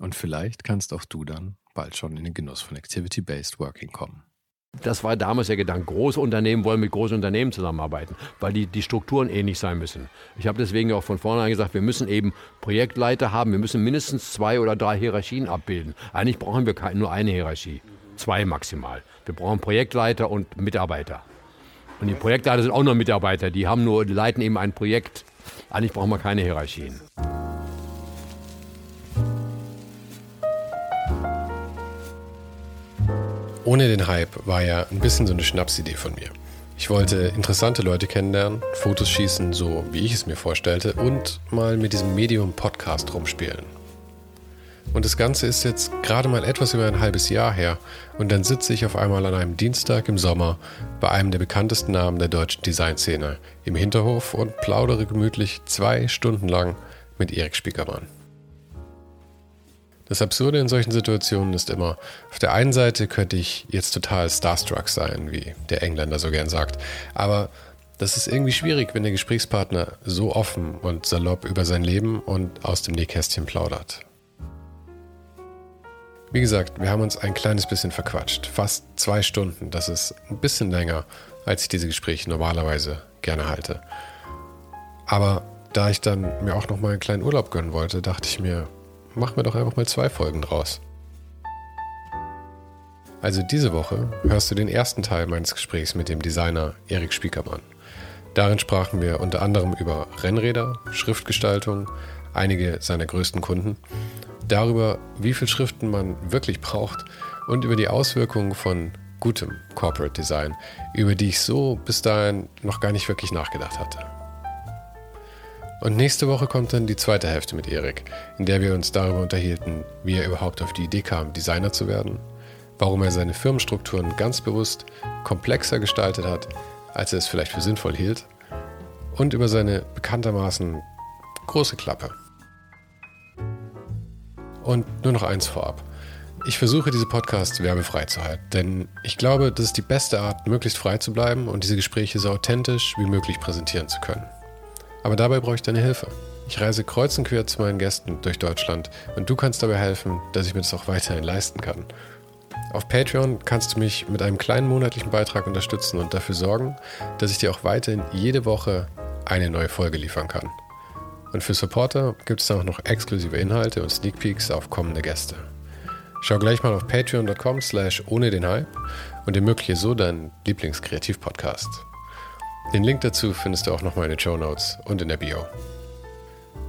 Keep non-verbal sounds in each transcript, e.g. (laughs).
Und vielleicht kannst auch du dann bald schon in den Genuss von Activity-Based Working kommen. Das war damals der Gedanke. Große Unternehmen wollen mit großen Unternehmen zusammenarbeiten, weil die, die Strukturen ähnlich sein müssen. Ich habe deswegen auch von vornherein gesagt, wir müssen eben Projektleiter haben. Wir müssen mindestens zwei oder drei Hierarchien abbilden. Eigentlich brauchen wir nur eine Hierarchie. Zwei maximal. Wir brauchen Projektleiter und Mitarbeiter. Und die Projektleiter sind auch nur Mitarbeiter. Die haben nur, leiten eben ein Projekt. Eigentlich brauchen wir keine Hierarchien. Ohne den Hype war ja ein bisschen so eine Schnapsidee von mir. Ich wollte interessante Leute kennenlernen, Fotos schießen, so wie ich es mir vorstellte, und mal mit diesem Medium Podcast rumspielen. Und das Ganze ist jetzt gerade mal etwas über ein halbes Jahr her. Und dann sitze ich auf einmal an einem Dienstag im Sommer bei einem der bekanntesten Namen der deutschen Designszene im Hinterhof und plaudere gemütlich zwei Stunden lang mit Erik Spiekermann. Das Absurde in solchen Situationen ist immer, auf der einen Seite könnte ich jetzt total starstruck sein, wie der Engländer so gern sagt, aber das ist irgendwie schwierig, wenn der Gesprächspartner so offen und salopp über sein Leben und aus dem Nähkästchen plaudert. Wie gesagt, wir haben uns ein kleines bisschen verquatscht. Fast zwei Stunden. Das ist ein bisschen länger, als ich diese Gespräche normalerweise gerne halte. Aber da ich dann mir auch noch mal einen kleinen Urlaub gönnen wollte, dachte ich mir, machen wir doch einfach mal zwei Folgen draus. Also diese Woche hörst du den ersten Teil meines Gesprächs mit dem Designer Erik Spiekermann. Darin sprachen wir unter anderem über Rennräder, Schriftgestaltung, einige seiner größten Kunden, darüber, wie viel Schriften man wirklich braucht und über die Auswirkungen von gutem Corporate Design, über die ich so bis dahin noch gar nicht wirklich nachgedacht hatte. Und nächste Woche kommt dann die zweite Hälfte mit Erik, in der wir uns darüber unterhielten, wie er überhaupt auf die Idee kam, Designer zu werden, warum er seine Firmenstrukturen ganz bewusst komplexer gestaltet hat, als er es vielleicht für sinnvoll hielt, und über seine bekanntermaßen große Klappe. Und nur noch eins vorab. Ich versuche diese Podcasts werbefrei zu halten, denn ich glaube, das ist die beste Art, möglichst frei zu bleiben und diese Gespräche so authentisch wie möglich präsentieren zu können. Aber dabei brauche ich deine Hilfe. Ich reise kreuz und quer zu meinen Gästen durch Deutschland und du kannst dabei helfen, dass ich mir das auch weiterhin leisten kann. Auf Patreon kannst du mich mit einem kleinen monatlichen Beitrag unterstützen und dafür sorgen, dass ich dir auch weiterhin jede Woche eine neue Folge liefern kann. Und für Supporter gibt es dann auch noch exklusive Inhalte und Sneak Peeks auf kommende Gäste. Schau gleich mal auf patreon.com slash ohne den Hype und ermögliche so deinen Lieblingskreativ-Podcast. Den Link dazu findest du auch nochmal in den Show Notes und in der Bio.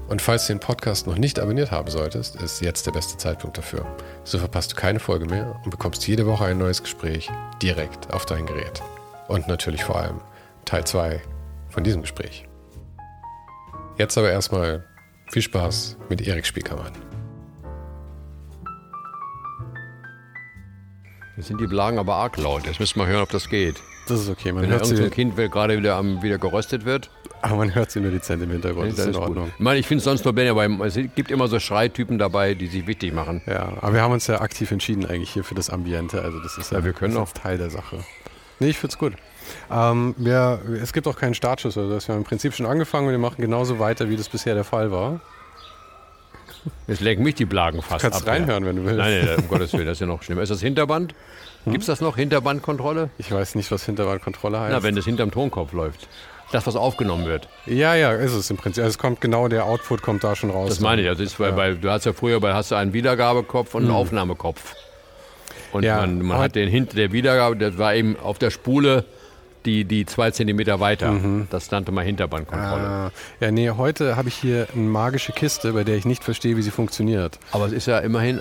Und falls du den Podcast noch nicht abonniert haben solltest, ist jetzt der beste Zeitpunkt dafür. So verpasst du keine Folge mehr und bekommst jede Woche ein neues Gespräch direkt auf dein Gerät. Und natürlich vor allem Teil 2 von diesem Gespräch. Jetzt aber erstmal viel Spaß mit Erik Spiekermann. Jetzt sind die Blagen aber arg laut. Jetzt müssen wir hören, ob das geht. Das ist okay. Man Wenn hört sie ein Kind gerade wieder, wieder geröstet wird. Aber man hört sie nur dezent im Hintergrund. das ist in Ordnung. Gut. Ich meine, ich finde es sonst nur besser, aber es gibt immer so Schreitypen dabei, die sich wichtig machen. Ja, aber wir haben uns ja aktiv entschieden eigentlich hier für das Ambiente. Also das ist ja, ja wir können auch Teil der Sache. Nee, ich finde es gut. Ähm, wir, es gibt auch keinen Startschuss. Also wir haben im Prinzip schon angefangen und wir machen genauso weiter, wie das bisher der Fall war. Jetzt legen mich die Blagen fast du kannst ab. reinhören, wenn du willst. Nein, nein, um Gottes Willen, das ist ja noch schlimmer. Ist das Hinterband? Hm? Gibt es das noch, Hinterbandkontrolle? Ich weiß nicht, was Hinterbandkontrolle heißt. Na, wenn das hinterm Tonkopf läuft. das, was aufgenommen wird. Ja, ja, ist es im Prinzip. Also es kommt genau, der Output kommt da schon raus. Das meine ich. Also ist, weil, Ja. weil du hast ja früher, weil hast du einen Wiedergabekopf und einen Aufnahmekopf. Und Ja, man, man hat den hinter der Wiedergabe, das war eben auf der Spule die, die zwei Zentimeter weiter. Das nannte man Hinterbandkontrolle. Ah, ja, nee, heute habe ich hier eine magische Kiste, bei der ich nicht verstehe, wie sie funktioniert. Aber es ist ja immerhin.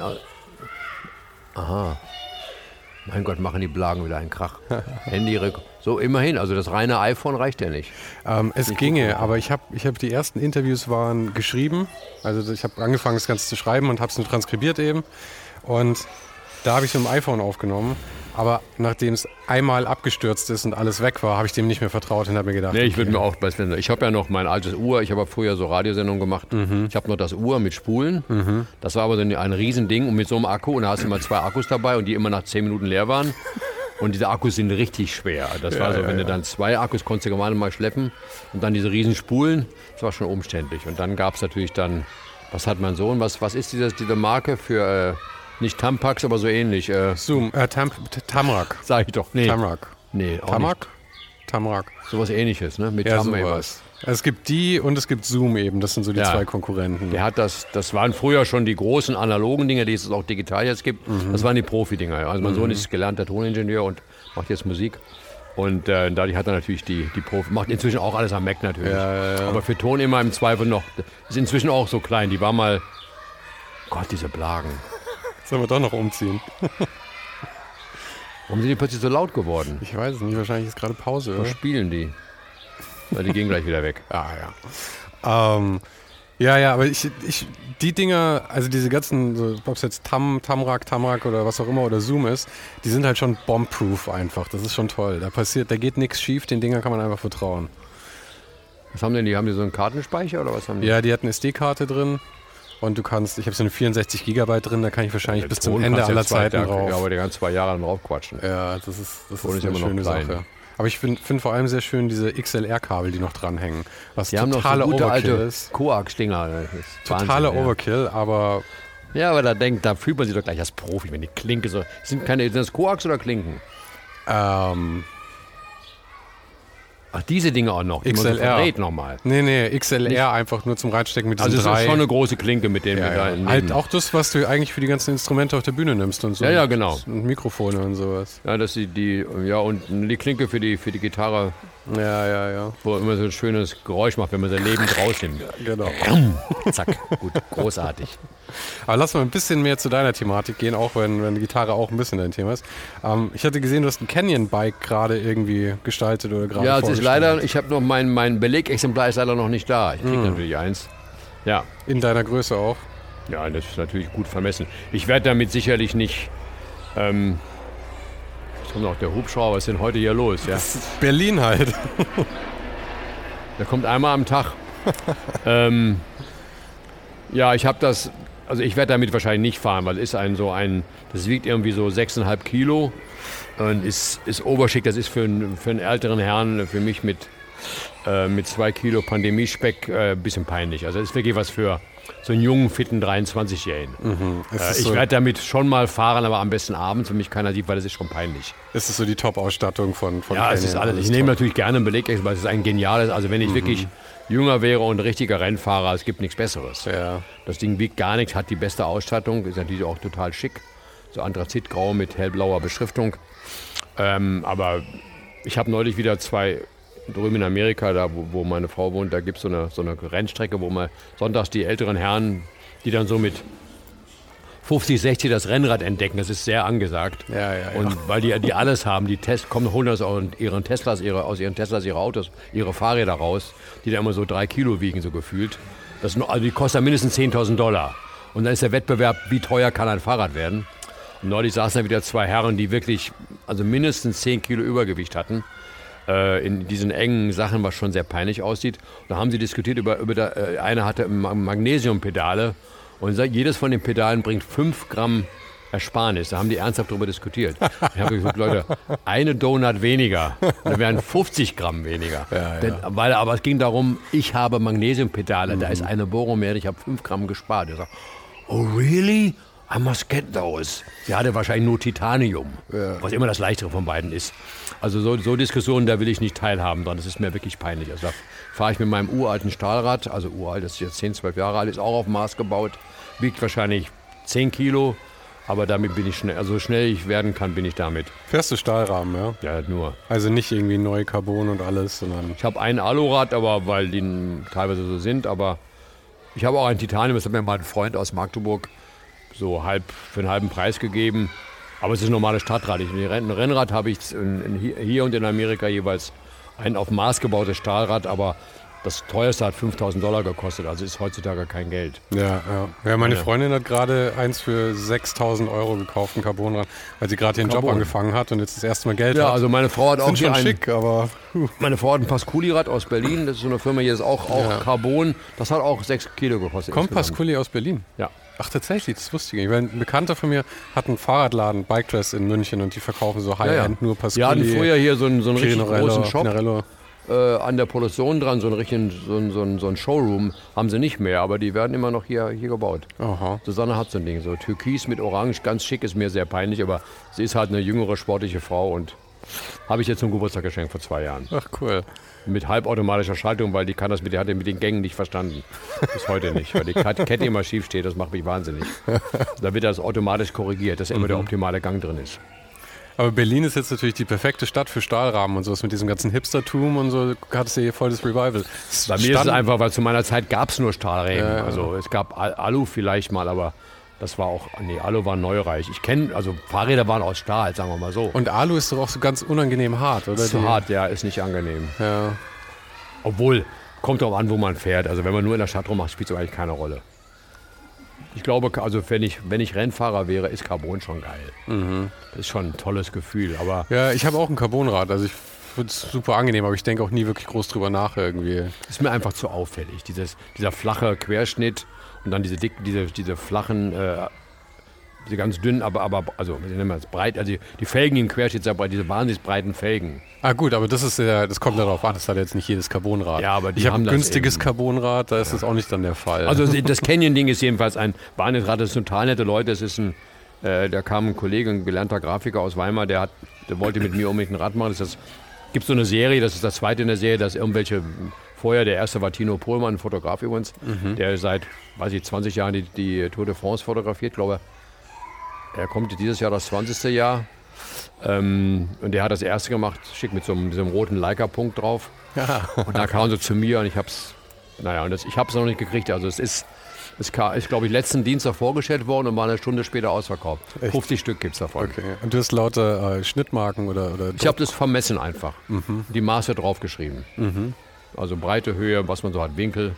Aha. Mein Gott, machen die Blagen wieder einen Krach. (laughs) Handy, so immerhin. Also das reine iPhone reicht ja nicht. Ähm, es ginge, aber ich habe ich hab die ersten Interviews waren geschrieben. Also ich habe angefangen, das Ganze zu schreiben und habe es nur transkribiert eben. Und da habe ich es mit dem iPhone aufgenommen. Aber nachdem es einmal abgestürzt ist und alles weg war, habe ich dem nicht mehr vertraut und habe mir gedacht, Nee, ich würde okay. mir auch Ich habe ja noch mein altes Uhr. Ich habe früher so Radiosendungen gemacht. Ich habe noch das Uhr mit Spulen. Das war aber so ein, ein Riesending und mit so einem Akku. Und da hast du immer zwei Akkus dabei und die immer nach zehn Minuten leer waren. Und diese Akkus sind richtig schwer. Das war so, wenn du dann zwei Akkus konntest du gerade mal schleppen und dann diese riesen Spulen. Das war schon umständlich. Und dann gab es natürlich dann, was hat mein Sohn? Was, was ist dieses, diese Marke für, äh, nicht Tampax, aber so ähnlich? Äh, Zoom, äh, Tam, Tamrak. sag ich doch. Nee. Tamrak. Nee, auch Tamrak? Tamrak. nicht. Sowas ähnliches, ne? Mit Ja, Tam sowas. Es gibt die und es gibt Zoom eben. Das sind so die Ja. zwei Konkurrenten. Der hat das, das waren früher schon die großen analogen Dinger, die es auch digital jetzt gibt. Mhm. Das waren die Profi-Dinger. Also mein Sohn ist gelernter Toningenieur und macht jetzt Musik. Und äh, dadurch hat er natürlich die, die Profi, macht inzwischen auch alles am Mac natürlich. Ja, ja, ja. Aber für Ton immer im Zweifel noch, ist inzwischen auch so klein. Die war mal, Gott, diese Blagen. Sollen wir doch noch umziehen? Warum sind die plötzlich so laut geworden? Ich weiß es nicht. Wahrscheinlich ist gerade Pause. Oder? spielen die? Weil die gehen gleich wieder weg. (laughs) Ah, ja. Ähm, ja, ja, aber ich, ich, die Dinger, also diese ganzen, so, ob es jetzt Tam, Tamrak, Tamrak oder was auch immer oder Zoom ist, die sind halt schon bombproof einfach. Das ist schon toll. Da passiert, da geht nichts schief, den Dingern kann man einfach vertrauen. Was haben denn die? Haben die so einen Kartenspeicher oder was haben die? Ja, die hat eine SD-Karte drin und du kannst, ich habe so eine 64 Gigabyte drin, da kann ich wahrscheinlich bis zum Ende ja aller Zeiten drauf. Ja, aber der kann zwei Jahre drauf quatschen. Ja, das ist, das ist eine schöne. Sache. Aber ich finde find vor allem sehr schön diese XLR-Kabel, die noch dranhängen. Was Die haben noch so totale Overkill alte ist. Koax-Dinger. Totale Wahnsinn, ja. Overkill, aber Ja, aber da denkt, da fühlt man sich doch gleich als Profi, wenn die Klinke so. Sind keine, sind das Koax oder Klinken? ähm, Ach, diese Dinge auch noch. So XLR. verdreht nochmal. nee, nee, XLR einfach nur zum Reinstecken mit diesen Also es drei. ist schon eine große Klinke, mit denen wir da ja, nehmen. ja. Halt auch das, was du eigentlich für die ganzen Instrumente auf der Bühne nimmst und so. Ja, ja, genau. Und Mikrofone und sowas. Ja, dass die, die, ja, und die Klinke für die, für die Gitarre, Ja, ja, ja. wo immer so ein schönes Geräusch macht, wenn man sein Leben rausnimmt. Genau. Zack, gut, großartig. Aber lass mal ein bisschen mehr zu deiner Thematik gehen, auch wenn, wenn Gitarre auch ein bisschen dein Thema ist. Ähm, ich hatte gesehen, du hast ein Canyon-Bike gerade irgendwie gestaltet oder gerade Ja, es ist leider, ich habe noch mein, mein Belegexemplar ist leider noch nicht da. Ich kriege Hm. natürlich eins. Ja, In deiner Größe auch. Ja, das ist natürlich gut vermessen. Ich werde damit sicherlich nicht. Ähm, jetzt kommt noch der Hubschrauber, was ist denn heute hier los? Ja? Berlin halt. (laughs) Der kommt einmal am Tag. ähm, ja, ich habe das. Also ich werde damit wahrscheinlich nicht fahren, weil es ist ein so ein. Das wiegt irgendwie so 6,5 Kilo und ist, ist oberschick. Das ist für, einen- für einen älteren Herrn, für mich mit, äh, mit zwei Kilo Pandemiespeck äh, ein bisschen peinlich. Also das ist wirklich was für so einen jungen, fitten 23-Jährigen. Es Äh, ich so, werde damit schon mal fahren, aber am besten abends, wenn mich keiner sieht, weil das ist schon peinlich. es ist so die Top-Ausstattung von, von Ja, es Canyon. ist alles. Ich top. nehme natürlich gerne einen Beleg, weil es ist ein geniales. Also wenn ich wirklich jünger wäre und richtiger Rennfahrer, es gibt nichts Besseres. Ja. Das Ding wiegt gar nichts, hat die beste Ausstattung, ist natürlich auch total schick. So Anthrazitgrau mit hellblauer Beschriftung. Ähm, aber ich habe neulich wieder zwei drüben in Amerika, da wo, wo meine Frau wohnt, da gibt so es eine, so eine Rennstrecke, wo man sonntags die älteren Herren, die dann so mit 50, 60 das Rennrad entdecken, das ist sehr angesagt. Ja, ja, ja. Und weil die, die alles haben, die Test, kommen, holen das aus ihren Teslas, ihre, aus ihren Teslas ihre Autos, ihre Fahrräder raus, die da immer so drei Kilo wiegen, so gefühlt. Das, also die kosten mindestens 10.000 Dollar. Und dann ist der Wettbewerb, wie teuer kann ein Fahrrad werden. Und neulich saßen da wieder zwei Herren, die wirklich also mindestens 10 Kilo Übergewicht hatten. Äh, in diesen engen Sachen, was schon sehr peinlich aussieht. Da haben sie diskutiert über, über der, äh, einer hatte Ma- Magnesiumpedale und sagt, jedes von den Pedalen bringt 5 Gramm Ersparnis. Da haben die ernsthaft darüber diskutiert. (laughs) Ich habe gesagt, Leute, eine Donut weniger, dann wären 50 Gramm weniger. Denn, weil, aber es ging darum, ich habe Magnesiumpedale, da ist eine Bohrung mehr, ich habe 5 Gramm gespart. Ich sag, oh really? I must get those. Sie hatte wahrscheinlich nur Titanium, ja. was immer das leichtere von beiden ist. Also so, so Diskussionen, da will ich nicht teilhaben dran. Das ist mir wirklich peinlich. Also da fahre ich mit meinem uralten Stahlrad, also uralt, das ist jetzt 10, 12 Jahre alt, ist auch auf Maß gebaut, wiegt wahrscheinlich 10 Kilo, aber damit bin ich schnell, also schnell ich werden kann, bin ich damit. Fährst du Stahlrahmen, ja? Ja, nur. Also nicht irgendwie neu Carbon und alles, sondern. Ich habe ein Alurad, aber weil die teilweise so sind, aber ich habe auch ein Titanium, das hat mir mein Freund aus Magdeburg so halb für einen halben Preis gegeben. Aber es ist ein normales Stadtrad. Ein Rennrad habe ich hier und in Amerika jeweils ein auf Maß gebautes Stahlrad, aber das teuerste hat 5000 Dollar gekostet, also ist heutzutage kein Geld. Ja, ja. ja meine ja. Freundin hat gerade eins für 6000 Euro gekauft, ein Carbonrad, weil sie gerade ihren Job angefangen hat und jetzt das erste Mal Geld ja, hat. Ja, also meine Frau hat auch schon ein, schick, aber. Meine Frau hat ein Pasculi-Rad aus Berlin, das ist so eine Firma, hier ist auch, auch. Carbon, das hat auch 6 Kilo gekostet. Kommt Pasculi aus Berlin? Ja. Ach, tatsächlich, das wusste ich nicht. Ein Bekannter von mir hat einen Fahrradladen, Bike Dress in München und die verkaufen so High-End, ja, ja. nur Pasculi. Wir hatten früher hier so einen, so einen richtig großen Shop. Pinarello äh, an der Produktion dran, so einen richtigen so ein, so ein, so ein Showroom haben sie nicht mehr, aber die werden immer noch hier, hier gebaut. Aha. Susanne hat so ein Ding, so Türkis mit Orange, ganz schick, ist mir sehr peinlich, aber sie ist halt eine jüngere, sportliche Frau und habe ich jetzt zum Geburtstag geschenkt vor zwei Jahren. Ach cool. Mit halbautomatischer Schaltung, weil die kann das mit, die hat mit den Gängen nicht verstanden. Bis heute nicht, weil die Kette immer schief steht, das macht mich wahnsinnig. Da wird das automatisch korrigiert, dass immer mhm. der optimale Gang drin ist. Aber Berlin ist jetzt natürlich die perfekte Stadt für Stahlrahmen und sowas mit diesem ganzen Hipstertum und so hat es ja hier voll das Revival. Bei mir Stand ist es einfach, weil zu meiner Zeit gab es nur Stahlrämen. Ja, ja. Also es gab Alu vielleicht mal, aber das war auch, nee, Alu war neureich. Ich kenne, also Fahrräder waren aus Stahl, sagen wir mal so. Und Alu ist doch auch so ganz unangenehm hart, oder? Zu hart, ja, ist nicht angenehm. Ja. Obwohl, kommt auch an, wo man fährt. Also wenn man nur in der Stadt rummacht, spielt es eigentlich keine Rolle. Ich glaube, also wenn ich, wenn ich Rennfahrer wäre, ist Carbon schon geil. Mhm. Das ist schon ein tolles Gefühl. Aber ja, ich habe auch ein Carbonrad. Also ich finde es super angenehm, aber ich denke auch nie wirklich groß drüber nach irgendwie. Ist mir einfach zu auffällig. Dieses, dieser flache Querschnitt und dann diese dicken, diese, diese flachen äh, diese ganz dünnen, aber, aber also, wie nennen wir das, breit, also die, die Felgen im Querschnitt breit, diese wahnsinnig breiten Felgen. Ah gut, aber das ist ja, das kommt darauf an, das hat jetzt nicht jedes Carbonrad. Ja, aber die ich habe ein günstiges eben. Carbonrad, da ist ja. das auch nicht dann der Fall. Also das (laughs) Canyon-Ding ist jedenfalls ein Bahnrad, das sind total nette Leute, das ist ein, äh, da kam ein Kollege, ein gelernter Grafiker aus Weimar, der hat, der wollte mit mir unbedingt ein Rad machen, das, das gibt so eine Serie, das ist das zweite in der Serie, dass irgendwelche Vorher, der erste war Tino Pohlmann, ein Fotograf übrigens, mhm. der seit, weiß ich, 20 Jahren die, die Tour de France fotografiert, glaube ich. Er kommt dieses Jahr das 20. Jahr. Ähm, und der hat das erste gemacht, schick mit so einem, so einem roten Leica-Punkt drauf. Ja. Und da kam sie zu mir und ich hab's, naja, und das, ich hab's noch nicht gekriegt. Also es ist, es ist, glaube ich, letzten Dienstag vorgestellt worden und war eine Stunde später ausverkauft. Echt? 50 Stück gibt es davon. Okay. Und du hast lauter äh, Schnittmarken oder, oder Ich habe das vermessen einfach. Mhm. Die Maße draufgeschrieben. Mhm. Also Breite, Höhe, was man so hat, Winkel.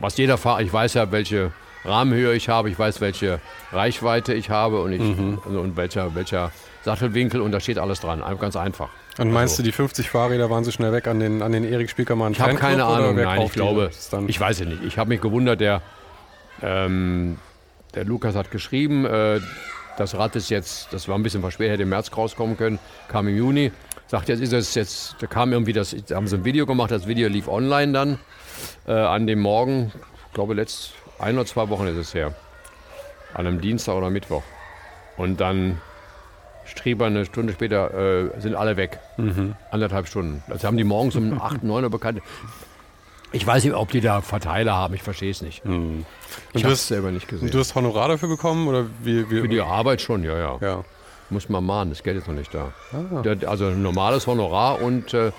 Was jeder Fahrer, ich weiß ja, welche Rahmenhöhe ich habe, ich weiß, welche Reichweite ich habe und, ich, mhm. Also und welcher, welcher Sattelwinkel und da steht alles dran. Ganz einfach. Und meinst also, du, die 50 Fahrräder waren so schnell weg an den, an den Erik Spiekermann? Ich habe keine Ahnung, nein, ich glaube, ich weiß es nicht. Ich habe mich gewundert, der, ähm, der Lukas hat geschrieben, äh, das Rad ist jetzt, das war ein bisschen verspätet, hätte im März rauskommen können, kam im Juni. Sagt, jetzt ist es jetzt, da kam irgendwie das, da haben sie ein Video gemacht, das Video lief online dann äh, an dem Morgen, ich glaube letzt, ein oder zwei Wochen ist es her. An einem Dienstag oder Mittwoch. Und dann Streber eine Stunde später äh, sind alle weg. Mhm. Anderthalb Stunden. Also haben die morgens um (laughs) 8, 9 Uhr bekannt. Ich weiß nicht, ob die da Verteiler haben, ich verstehe es nicht. Mhm. Ich habe es selber nicht gesehen. Du hast Honorar dafür bekommen? Oder wie, wie? Für die Arbeit schon, ja, ja. ja. Muss man mahnen, das Geld ist noch nicht da. Ah. Also ein normales Honorar und äh,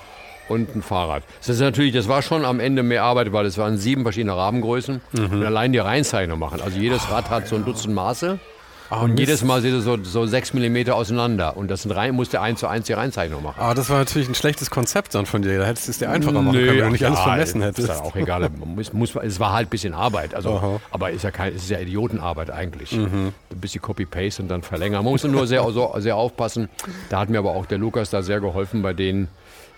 und ein Fahrrad. Das ist natürlich, das war schon am Ende mehr Arbeit, weil es waren sieben verschiedene Rahmengrößen mhm. und allein die Reihenzeichnung machen. Also jedes Rad hat so ein Dutzend Maße. Oh, und Mist. jedes Mal sind es so, so sechs Millimeter auseinander. Und das sind rein, musste eins zu eins die Reinzeichnung machen. Aber ah, das war natürlich ein schlechtes Konzept dann von dir. Da hättest du es dir einfacher machen können, wenn du nicht ja, alles vermessen hättest. Ist auch egal. Muss, muss, es war halt ein bisschen Arbeit. Also, aber ist ja kein, es ist ja Idiotenarbeit eigentlich. Mhm. Ein bisschen Copy-Paste und dann verlängern. Man muss nur sehr, sehr aufpassen. Da hat mir aber auch der Lukas da sehr geholfen bei denen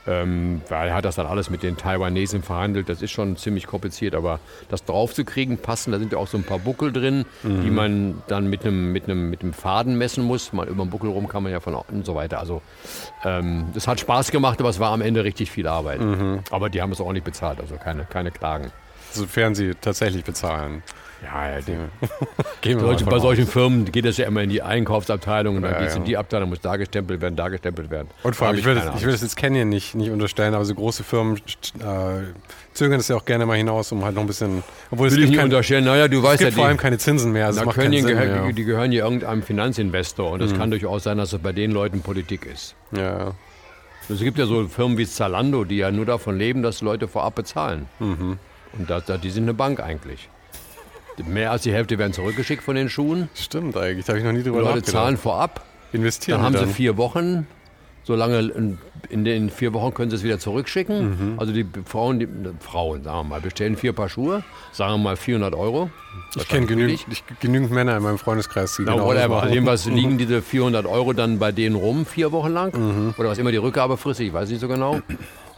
ähm, weil er hat das dann alles mit den Taiwanesen verhandelt. Das ist schon ziemlich kompliziert, aber das draufzukriegen, passen, da sind ja auch so ein paar Buckel drin, mhm. die man dann mit einem, mit, einem, mit einem Faden messen muss. Mal über den Buckel rum kann man ja von und so weiter. Also ähm, das hat Spaß gemacht, aber es war am Ende richtig viel Arbeit. Mhm. Aber die haben es auch nicht bezahlt, also keine, keine Klagen. Sofern sie tatsächlich bezahlen. Ja, ja, (laughs) Gehen wir Solche, bei solchen Firmen geht das ja immer in die Einkaufsabteilung und dann ja, geht es ja. in die Abteilung, muss da gestempelt werden, da gestempelt werden. Und vor allem, ich will, das, ich will das jetzt Canyon nicht, nicht unterstellen, aber so große Firmen äh, zögern das ja auch gerne mal hinaus, um halt noch ein bisschen. Obwohl will es ich nicht unterstellen, naja, du weißt es ja. gibt vor allem keine Zinsen mehr. Also Canyon gehör, die gehören ja irgendeinem Finanzinvestor und es mhm. kann durchaus sein, dass es bei den Leuten Politik ist. Ja. Es gibt ja so Firmen wie Zalando, die ja nur davon leben, dass Leute vorab bezahlen. Mhm. Und da, da, die sind eine Bank eigentlich. Mehr als die Hälfte werden zurückgeschickt von den Schuhen. Stimmt eigentlich, da habe ich noch nie drüber Leute nachgedacht. zahlen vorab. Investieren dann haben dann. sie vier Wochen. Solange in den vier Wochen können sie es wieder zurückschicken. Mhm. Also die Frauen, die Frauen, sagen wir mal, bestellen vier Paar Schuhe, sagen wir mal 400 Euro. Ich kenne genügend, genügend Männer in meinem Freundeskreis, die no, genau whatever. Also jedenfalls (laughs) liegen diese 400 Euro dann bei denen rum, vier Wochen lang. Mhm. Oder was immer die Rückgabefrist ist, ich weiß nicht so genau.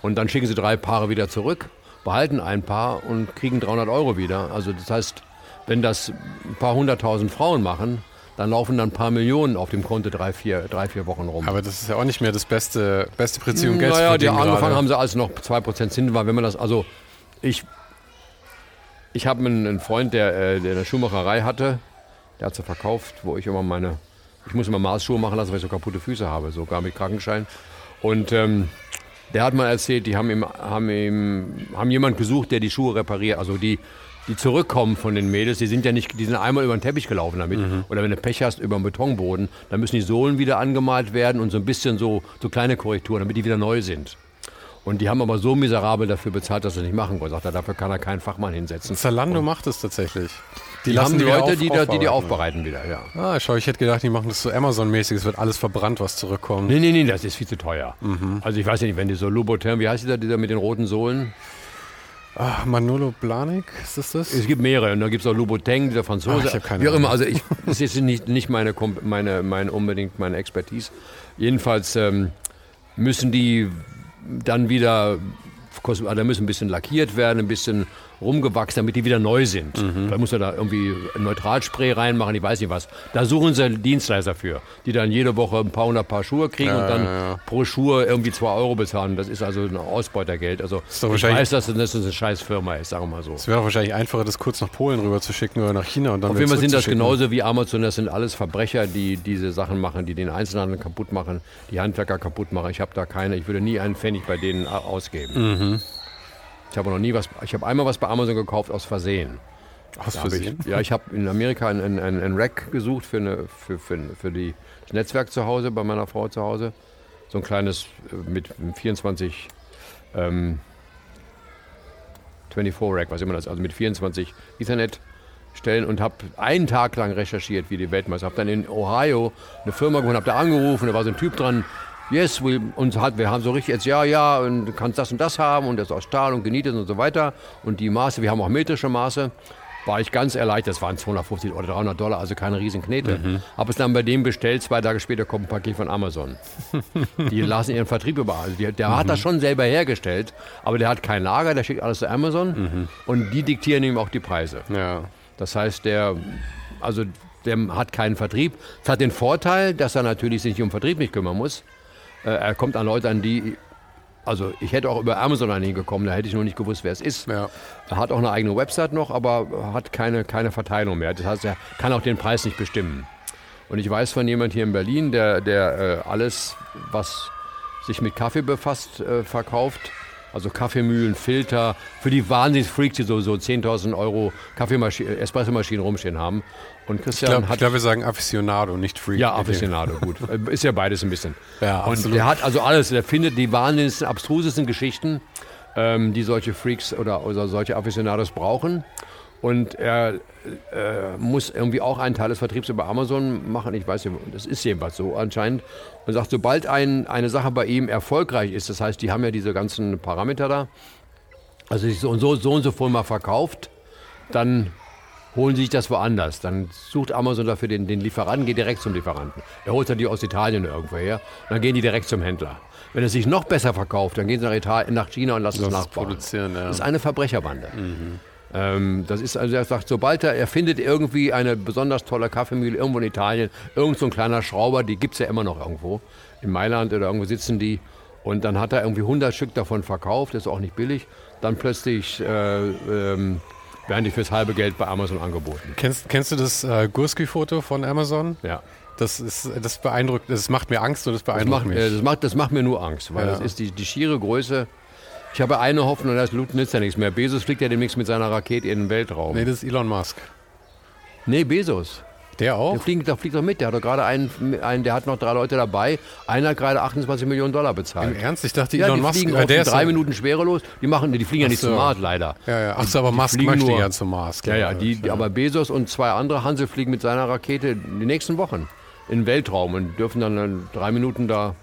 Und dann schicken sie drei Paare wieder zurück, behalten ein Paar und kriegen 300 Euro wieder. Also das heißt, wenn das ein paar hunderttausend Frauen machen, dann laufen dann ein paar Millionen auf dem Konto drei, vier, drei, vier Wochen rum. Aber das ist ja auch nicht mehr das beste, beste Prinzip, um Geld naja, zu verdienen. Naja, angefangen haben sie als noch 2% Zinsen war. Wenn man das, also ich, ich habe einen Freund, der, äh, der eine Schuhmacherei hatte, der hat sie verkauft, wo ich immer meine, ich muss immer Maßschuhe machen lassen, weil ich so kaputte Füße habe, sogar mit Krankenschein. Und ähm, der hat mal erzählt, die haben ihm, haben ihm, haben jemand gesucht, der die Schuhe repariert, also die die zurückkommen von den Mädels, die sind ja nicht, die sind einmal über den Teppich gelaufen damit. Mhm. Oder wenn du Pech hast, über den Betonboden, dann müssen die Sohlen wieder angemalt werden und so ein bisschen so, so kleine Korrekturen, damit die wieder neu sind. Und die haben aber so miserabel dafür bezahlt, dass sie nicht machen können. Sagt er, dafür kann er keinen Fachmann hinsetzen. Zalando und macht es tatsächlich. Die, die haben die Leute, die, die, die, die aufbereiten wieder, ja. Ah, schau, ich hätte gedacht, die machen das so Amazon-mäßig, es wird alles verbrannt, was zurückkommt. Nee, nee, nee, das ist viel zu teuer. Mhm. Also ich weiß nicht, wenn die so Louboutin, wie heißt dieser, dieser mit den roten Sohlen? Ach, Manolo Blahnik, ist das das? Es gibt mehrere. Und da gibt es auch Louboutin, dieser Franzose. Ach, ich habe keine Wie auch immer, also ich, das ist nicht, nicht meine, meine, meine, unbedingt meine Expertise. Jedenfalls ähm, müssen die dann wieder, da müssen ein bisschen lackiert werden, ein bisschen rumgewachsen, damit die wieder neu sind. Mhm. Da muss er da irgendwie Neutralspray reinmachen, ich weiß nicht was. Da suchen sie Dienstleister für, die dann jede Woche ein paar hundert Paar Schuhe kriegen ja, und dann ja. pro Schuhe irgendwie zwei Euro bezahlen. Das ist also ein Ausbeutergeld. Also ich weiß, dass das eine scheiß Firma ist, sagen wir mal so. Es wäre wahrscheinlich einfacher, das kurz nach Polen rüber zu schicken oder nach China und dann Auf jeden Fall sind das genauso wie Amazon. Das sind alles Verbrecher, die diese Sachen machen, die den Einzelhandel kaputt machen, die Handwerker kaputt machen. Ich habe da keine, ich würde nie einen Pfennig bei denen ausgeben. Mhm. Ich habe noch nie was, ich habe einmal was bei Amazon gekauft aus Versehen. Aus Versehen? Ich, ja, ich habe in Amerika ein, ein, ein Rack gesucht für, eine, für, für, für die, das Netzwerk zu Hause, bei meiner Frau zu Hause. So ein kleines äh, mit 24 ähm, 24 Rack, was immer das ist, also mit 24 Ethernet stellen und habe einen Tag lang recherchiert, wie die Weltmeister. Habe dann in Ohio eine Firma gefunden, habe da angerufen, da war so ein Typ dran, yes, we, und hat, wir haben so richtig jetzt, ja, ja, und du kannst das und das haben und das aus Stahl und genietet und so weiter. Und die Maße, wir haben auch metrische Maße. War ich ganz erleichtert, das waren 250 oder 300 Dollar, also keine riesen Knete. Mhm. Habe es dann bei dem bestellt, zwei Tage später kommt ein Paket von Amazon. (laughs) die lassen ihren Vertrieb überall. Also die, der mhm. hat das schon selber hergestellt, aber der hat kein Lager, der schickt alles zu Amazon mhm. und die diktieren ihm auch die Preise. Ja. Das heißt, der, also der hat keinen Vertrieb. Das hat den Vorteil, dass er natürlich sich um Vertrieb nicht kümmern muss. Äh, er kommt an Leute an, die also ich hätte auch über Amazon an ihn gekommen, da hätte ich noch nicht gewusst, wer es ist. Ja. Er hat auch eine eigene Website noch, aber hat keine, keine Verteilung mehr. Das heißt, er kann auch den Preis nicht bestimmen. Und ich weiß von jemand hier in Berlin, der, der äh, alles, was sich mit Kaffee befasst, äh, verkauft. Also Kaffeemühlen, Filter, für die Wahnsinnsfreaks, die so, so 10.000 Euro Kaffeemaschinen, Espressomaschinen rumstehen haben. Und Christian ich glaub, hat. Ich glaube, wir sagen Aficionado, nicht Freak. Ja, Aficionado, gut. (laughs) Ist ja beides ein bisschen. Ja, und absolut. der hat also alles, der findet die wahnsinnigsten, abstrusesten Geschichten, ähm, die solche Freaks oder, oder solche Aficionados brauchen. Und er äh, muss irgendwie auch einen Teil des Vertriebs über Amazon machen. Ich weiß nicht, das ist jedenfalls so anscheinend. Und sagt, sobald ein, eine Sache bei ihm erfolgreich ist, das heißt, die haben ja diese ganzen Parameter da, also sich so und so, so und so voll mal verkauft, dann holen sie sich das woanders. Dann sucht Amazon dafür den, den Lieferanten, geht direkt zum Lieferanten. Er holt dann die aus Italien irgendwo her und dann gehen die direkt zum Händler. Wenn es sich noch besser verkauft, dann gehen sie nach, Italien, nach China und lassen es nachbauen. Produzieren, ja. Das ist eine Verbrecherbande. Mhm. Ähm, das ist also, er sagt, sobald er, er findet irgendwie eine besonders tolle Kaffeemühle irgendwo in Italien, irgend so ein kleiner Schrauber, die gibt es ja immer noch irgendwo, in Mailand oder irgendwo sitzen die Und dann hat er irgendwie 100 Stück davon verkauft, ist auch nicht billig. Dann plötzlich äh, ähm, werden die fürs halbe Geld bei Amazon angeboten. Kennst, kennst du das äh, Gurski-Foto von Amazon? Ja. Das ist das beeindruckt, das macht mir Angst und das beeindruckt das macht, mich. Äh, das, macht, das macht mir nur Angst, weil Ja. das ist die, die schiere Größe. Ich habe eine Hoffnung, das nützt ja nichts mehr. Bezos fliegt ja demnächst mit seiner Rakete in den Weltraum. nee, das ist Elon Musk. Nee, Bezos. Der Der auch? fliegt, der fliegt doch mit. Der hat doch gerade einen, einen, der hat noch drei Leute dabei. Einer hat gerade 28 Millionen Dollar Im bezahlt. Ernst? Ich dachte, Ja, Elon die Musk, fliegen äh, der in ist drei Minuten schwerelos. Die machen, die fliegen ja nicht so. zum Mars leider. Ja, ja. Ach so, aber Musk fliegen möchte nur- ja zum Mars. Ja, ja, glaub die, die, aber Bezos und zwei andere Hansel fliegen mit seiner Rakete die nächsten Wochen in den Weltraum und dürfen dann in drei Minuten da.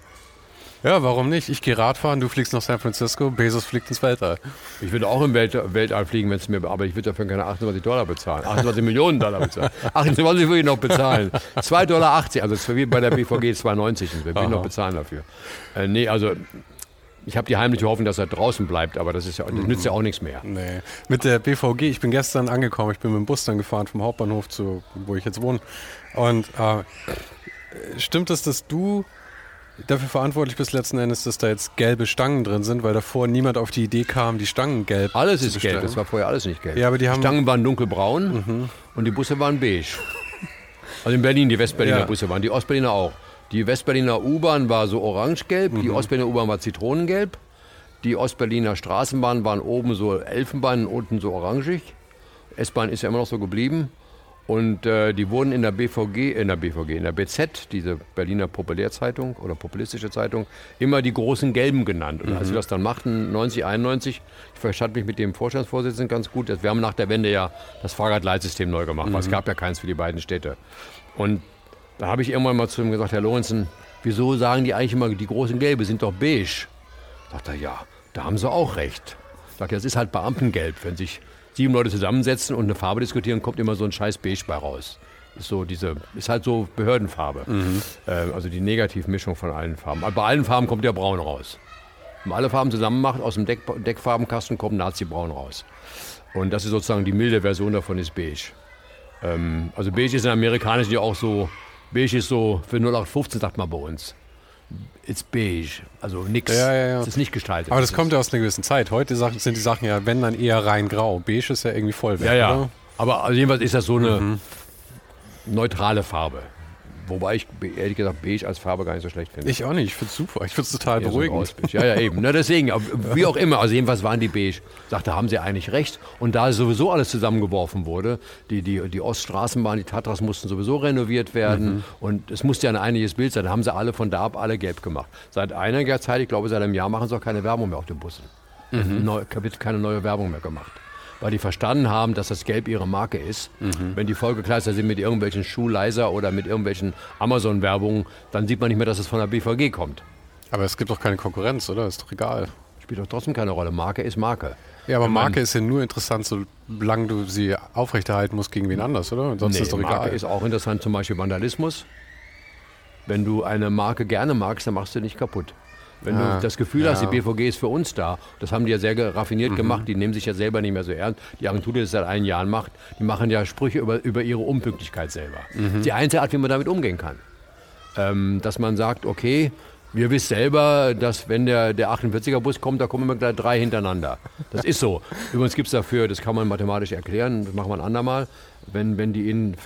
Ja, warum nicht? Ich gehe Radfahren, du fliegst nach San Francisco, Bezos fliegt ins Weltall. Ich würde auch im Welt, Weltall fliegen, wenn es mir, aber ich würde dafür keine 28 Dollar bezahlen. 28 Millionen Dollar bezahlen. (laughs) 28 würde ich noch bezahlen. 2,80 Dollar, also wie bei der BVG 2,90. Das würde ich noch bezahlen dafür. Äh, nee, also ich habe die heimliche Hoffnung, dass er draußen bleibt, aber das, ist ja, das nützt ja auch nichts mehr. Nee. Mit der BVG, ich bin gestern angekommen, ich bin mit dem Bus dann gefahren vom Hauptbahnhof zu, wo ich jetzt wohne. Und äh, stimmt es, dass du dafür verantwortlich bist letzten Endes, dass da jetzt gelbe Stangen drin sind, weil davor niemand auf die Idee kam, die Stangen gelb Alles ist gelb, das war vorher alles nicht gelb. Ja, aber die haben- Mhm. Stangen waren dunkelbraun und die Busse waren beige. Also in Berlin, die Westberliner Ja. Busse waren, die Ostberliner auch. Die Westberliner U-Bahn war so orange-gelb, die Mhm. Ostberliner U-Bahn war zitronengelb. Die Ostberliner Straßenbahn waren oben so Elfenbein und unten so orangig. S-Bahn ist ja immer noch so geblieben. Und äh, die wurden in der BVG, in der BVG, in der BZ, diese Berliner Populärzeitung oder populistische Zeitung, immer die großen Gelben genannt. Und als wir das dann machten, 90, 91, ich verstand mich mit dem Vorstandsvorsitzenden ganz gut, dass wir haben nach der Wende ja das Fahrradleitsystem neu gemacht, weil es gab ja keins für die beiden Städte. Und da habe ich irgendwann mal zu ihm gesagt, Herr Lorenzen, wieso sagen die eigentlich immer, die großen Gelbe sind doch beige? Sagt er, ja, da haben sie auch recht. Sagt er, das ist halt Beamtengelb. Wenn sich sieben Leute zusammensetzen und eine Farbe diskutieren, kommt immer so ein scheiß Beige bei raus. Ist so diese, ist halt so Behördenfarbe. Äh, also die Negativmischung von allen Farben. Aber bei allen Farben kommt ja Braun raus. Wenn man alle Farben zusammen macht, aus dem Deck, Deckfarbenkasten kommt Nazi-Braun raus. Und das ist sozusagen die milde Version davon, ist Beige. Ähm, also Beige ist in Amerikanisch ja auch so, Beige ist so, für 0815 sagt man bei uns. It's beige, also nix. Ja, ja, ja. Es ist nicht gestaltet. Aber das kommt ja aus einer gewissen Zeit. Heute sind die Sachen ja, wenn dann eher rein grau. Beige ist ja irgendwie voll weg, Ja, ja. oder? Aber also jedenfalls ist das so eine Mhm. neutrale Farbe. Wobei ich ehrlich gesagt beige als Farbe gar nicht so schlecht finde. Ich auch nicht, ich finde es super. Ich finde es total so beruhigend. rausbeige. Ja, ja, eben. Na, deswegen, wie auch immer, also jedenfalls waren die beige. Sagte, haben sie eigentlich recht. Und da sowieso alles zusammengeworfen wurde, die, die, die Oststraßenbahn, die Tatras mussten sowieso renoviert werden. Und es musste ja ein einiges Bild sein. Da haben sie alle von da ab alle gelb gemacht. Seit einiger Zeit, ich glaube seit einem Jahr, machen sie auch keine Werbung mehr auf den Bussen. Neu, wird keine neue Werbung mehr gemacht. Weil die verstanden haben, dass das Gelb ihre Marke ist. Wenn die Vollgekleister sind mit irgendwelchen Schuhleiser oder mit irgendwelchen Amazon-Werbungen, dann sieht man nicht mehr, dass es von der BVG kommt. Aber es gibt doch keine Konkurrenz, oder? Ist doch egal. Spielt doch trotzdem keine Rolle. Marke ist Marke. Ja, aber Marke ist ja nur interessant, solange du sie aufrechterhalten musst gegen wen anders, oder? Und sonst Nee, ist doch Marke egal. ist auch interessant, zum Beispiel Vandalismus. Wenn du eine Marke gerne magst, dann machst du nicht kaputt. Wenn Ah, du das Gefühl ja. hast, die BVG ist für uns da, das haben die ja sehr raffiniert Mhm. gemacht, die nehmen sich ja selber nicht mehr so ernst. Die Agentur, die das seit einigen Jahren macht, die machen ja Sprüche über, über ihre Unpünktlichkeit selber. Mhm. Die einzige Art, wie man damit umgehen kann. Ähm, dass man sagt, okay, wir wissen selber, dass wenn der, der 48er-Bus kommt, da kommen immer gleich drei hintereinander. Das ist so. Übrigens gibt es dafür, das kann man mathematisch erklären, das machen wir ein andermal, wenn, wenn die in äh,